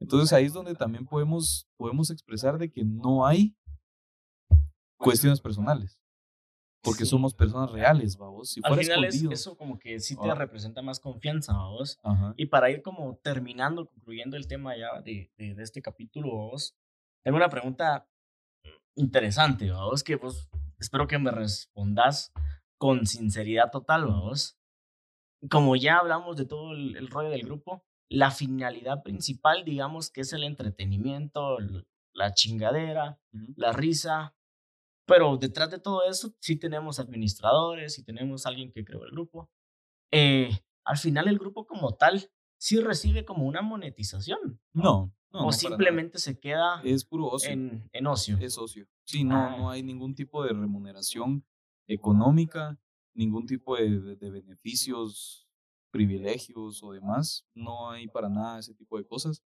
[SPEAKER 2] Entonces ahí es donde también podemos, podemos expresar de que no hay cuestiones personales. Porque
[SPEAKER 1] Sí.
[SPEAKER 2] somos personas reales, vamos. Si
[SPEAKER 1] Al final es, eso como que sí te
[SPEAKER 2] Ah.
[SPEAKER 1] representa más confianza, vos.
[SPEAKER 2] Ajá.
[SPEAKER 1] Y para ir como terminando, concluyendo el tema ya de, de, de este capítulo, vos, tengo una pregunta interesante, vos, que vos espero que me respondas con sinceridad total, vos. Como ya hablamos de todo el, el rollo del grupo, la finalidad principal, digamos, que es el entretenimiento, el- la chingadera, la risa. Pero detrás de todo eso, sí tenemos administradores, sí tenemos alguien que creó el grupo. Eh, al final, el grupo como tal, sí recibe como una monetización.
[SPEAKER 2] No, no. no,
[SPEAKER 1] o simplemente se queda.
[SPEAKER 2] Es puro ocio.
[SPEAKER 1] en, en ocio.
[SPEAKER 2] Es ocio. Sí, no,
[SPEAKER 1] Ah.
[SPEAKER 2] no hay ningún tipo de remuneración económica, ningún tipo de, de- de beneficios, privilegios o demás. No hay para nada ese tipo de cosas.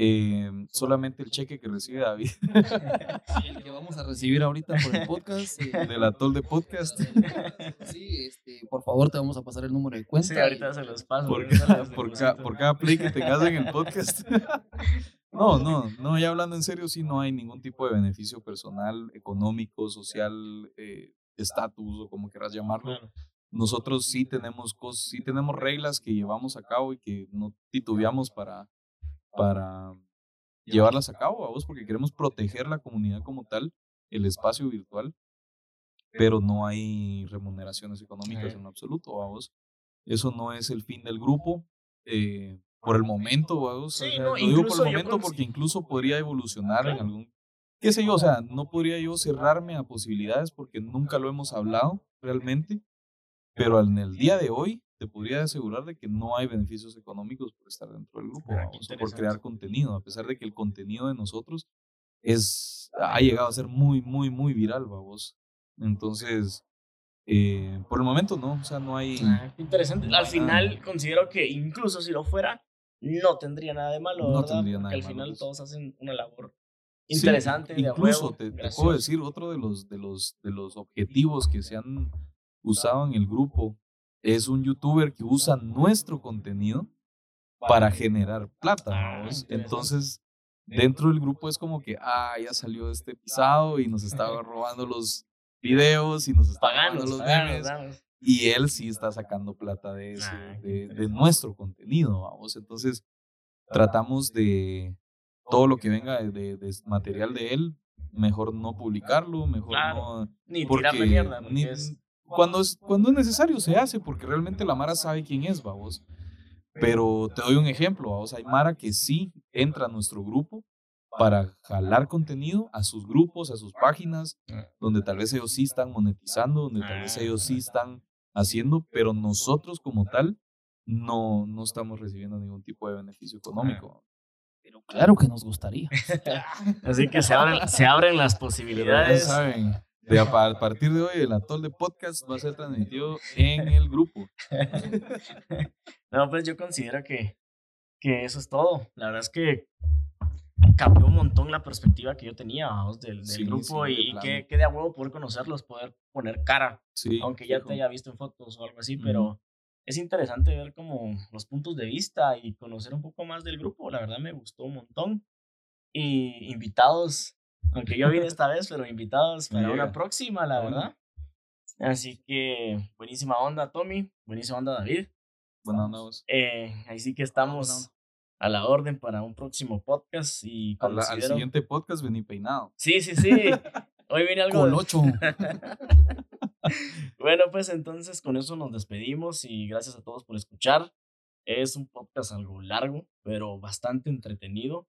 [SPEAKER 2] Eh, solamente el cheque que recibe David
[SPEAKER 3] Sí, el que vamos a recibir ahorita por el podcast. eh,
[SPEAKER 2] del atol de podcast.
[SPEAKER 3] Sí, este, por favor, te vamos a pasar el número de cuenta.
[SPEAKER 1] Sí, ahorita
[SPEAKER 3] y-
[SPEAKER 1] se los paso.
[SPEAKER 2] por, cada, por, ca- por cada play que tengas en el podcast. No, no, no, ya hablando en serio, sí, no hay ningún tipo de beneficio personal, económico, social, eh, estatus o como quieras llamarlo.
[SPEAKER 1] Claro.
[SPEAKER 2] Nosotros sí tenemos cosas, sí tenemos reglas que llevamos a cabo y que no titubeamos para, para llevarlas a cabo, vamos, porque queremos proteger la comunidad como tal, el espacio virtual, pero no hay remuneraciones económicas en absoluto, vamos. Eso no es el fin del grupo. eh, por el momento, vamos.
[SPEAKER 1] Sí,
[SPEAKER 2] o sea,
[SPEAKER 1] no,
[SPEAKER 2] lo digo por el momento porque incluso podría evolucionar en
[SPEAKER 1] Claro.
[SPEAKER 2] algún qué sé yo, o sea, no podría yo cerrarme a posibilidades porque nunca lo hemos hablado realmente, pero en el día de hoy te podría asegurar de que no hay beneficios económicos por estar dentro del grupo,
[SPEAKER 1] Ah,
[SPEAKER 2] o por crear contenido, a pesar de que el contenido de nosotros es ha llegado a ser muy, muy, muy viral, vamos. Entonces, eh, por el momento no, o sea, no hay...
[SPEAKER 1] Ah, interesante. Al final considero que incluso si lo fuera, no tendría nada de malo,
[SPEAKER 2] No
[SPEAKER 1] ¿verdad?
[SPEAKER 2] tendría
[SPEAKER 1] Porque
[SPEAKER 2] nada de
[SPEAKER 1] al
[SPEAKER 2] malo,
[SPEAKER 1] final
[SPEAKER 2] pues.
[SPEAKER 1] todos hacen una labor
[SPEAKER 2] Sí,
[SPEAKER 1] interesante, de a
[SPEAKER 2] incluso
[SPEAKER 1] huevo,
[SPEAKER 2] te, te puedo decir otro de los de los de los objetivos que se han usado en el grupo es un youtuber que usa nuestro contenido para generar plata
[SPEAKER 1] Ah,
[SPEAKER 2] entonces dentro del grupo es como que ah ya salió este pisado y nos estaba robando los videos y nos está
[SPEAKER 1] Paganos,
[SPEAKER 2] los memes y él sí está sacando plata de ese,
[SPEAKER 1] Ah,
[SPEAKER 2] de, nuestro contenido, vamos. Entonces, tratamos de todo lo que venga de, de- de material de él, mejor no publicarlo, mejor
[SPEAKER 1] Claro.
[SPEAKER 2] no.
[SPEAKER 1] Ni
[SPEAKER 2] Porque
[SPEAKER 1] tirarle mierda, porque
[SPEAKER 2] ni-
[SPEAKER 1] es...
[SPEAKER 2] cuando, es, cuando es necesario se hace, porque realmente la Mara sabe quién es, vamos. Pero te doy un ejemplo, vamos. Hay Mara que sí entra a nuestro grupo para jalar contenido a sus grupos, a sus páginas, donde tal vez ellos sí están monetizando, donde tal vez ellos sí están haciendo, pero nosotros como tal no, no estamos recibiendo ningún tipo de beneficio económico.
[SPEAKER 3] Pero claro que nos gustaría.
[SPEAKER 1] Así que se abren, se abren las
[SPEAKER 2] Pero ya
[SPEAKER 1] posibilidades.
[SPEAKER 2] saben, de a, pa- a partir de hoy el atol de podcast va a ser transmitido en el grupo.
[SPEAKER 1] No, pues yo considero que, que eso es todo. La verdad es que cambió un montón la perspectiva que yo tenía vamos, del, del
[SPEAKER 2] Sí,
[SPEAKER 1] grupo
[SPEAKER 2] sí,
[SPEAKER 1] y, que, que de a huevo poder conocerlos, poder poner cara,
[SPEAKER 2] Sí,
[SPEAKER 1] aunque ya
[SPEAKER 2] fijo.
[SPEAKER 1] te haya visto en fotos o algo así, pero es interesante ver como los puntos de vista y conocer un poco más del grupo. La verdad me gustó un montón. Y invitados, aunque yo vine esta vez, pero invitados para una próxima, la verdad. Así que buenísima onda, Tommy. Buenísima onda, David.
[SPEAKER 2] Buena onda, vos.
[SPEAKER 1] Eh, ahí sí que estamos a la orden para un próximo podcast y
[SPEAKER 2] Al, siguiente podcast vení peinado.
[SPEAKER 1] Sí, sí, sí. Hoy viene algo. de-
[SPEAKER 3] Colocho.
[SPEAKER 1] bueno, pues entonces con eso nos despedimos y gracias a todos por escuchar. Es un podcast algo largo, pero bastante entretenido.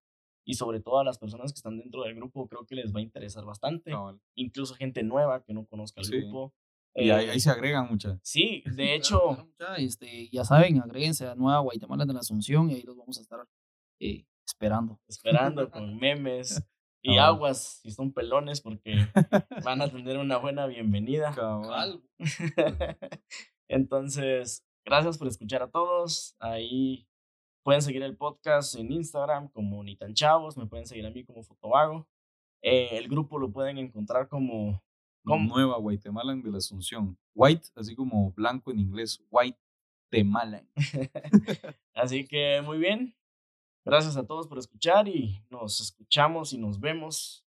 [SPEAKER 1] Y sobre todo a las personas que están dentro del grupo, creo que les va a interesar bastante. Incluso gente nueva que no conozca el
[SPEAKER 2] Sí.
[SPEAKER 1] grupo.
[SPEAKER 2] Y ahí,
[SPEAKER 1] Eh,
[SPEAKER 2] ahí se agregan muchas.
[SPEAKER 1] Sí, de hecho,
[SPEAKER 3] claro, este, ya saben, agréguense a Nueva Guatemala de la Asunción y ahí los vamos a estar eh, esperando.
[SPEAKER 1] esperando con memes y
[SPEAKER 2] Cabal.
[SPEAKER 1] aguas si son pelones porque van a tener una buena bienvenida.
[SPEAKER 2] Cabal.
[SPEAKER 1] Entonces, gracias por escuchar a todos. Ahí pueden seguir el podcast en Instagram como Ni tan Chavos, me pueden seguir a mí como Fotovago. Eh, el grupo lo pueden encontrar como ¿Cómo?
[SPEAKER 2] Nueva Guatemalan de la Asunción. White, así como blanco en inglés. White Temalan.
[SPEAKER 1] Así que muy bien. Gracias a todos por escuchar y nos escuchamos y nos vemos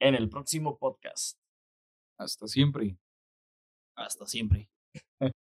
[SPEAKER 1] en el próximo podcast.
[SPEAKER 2] Hasta siempre.
[SPEAKER 3] Hasta siempre.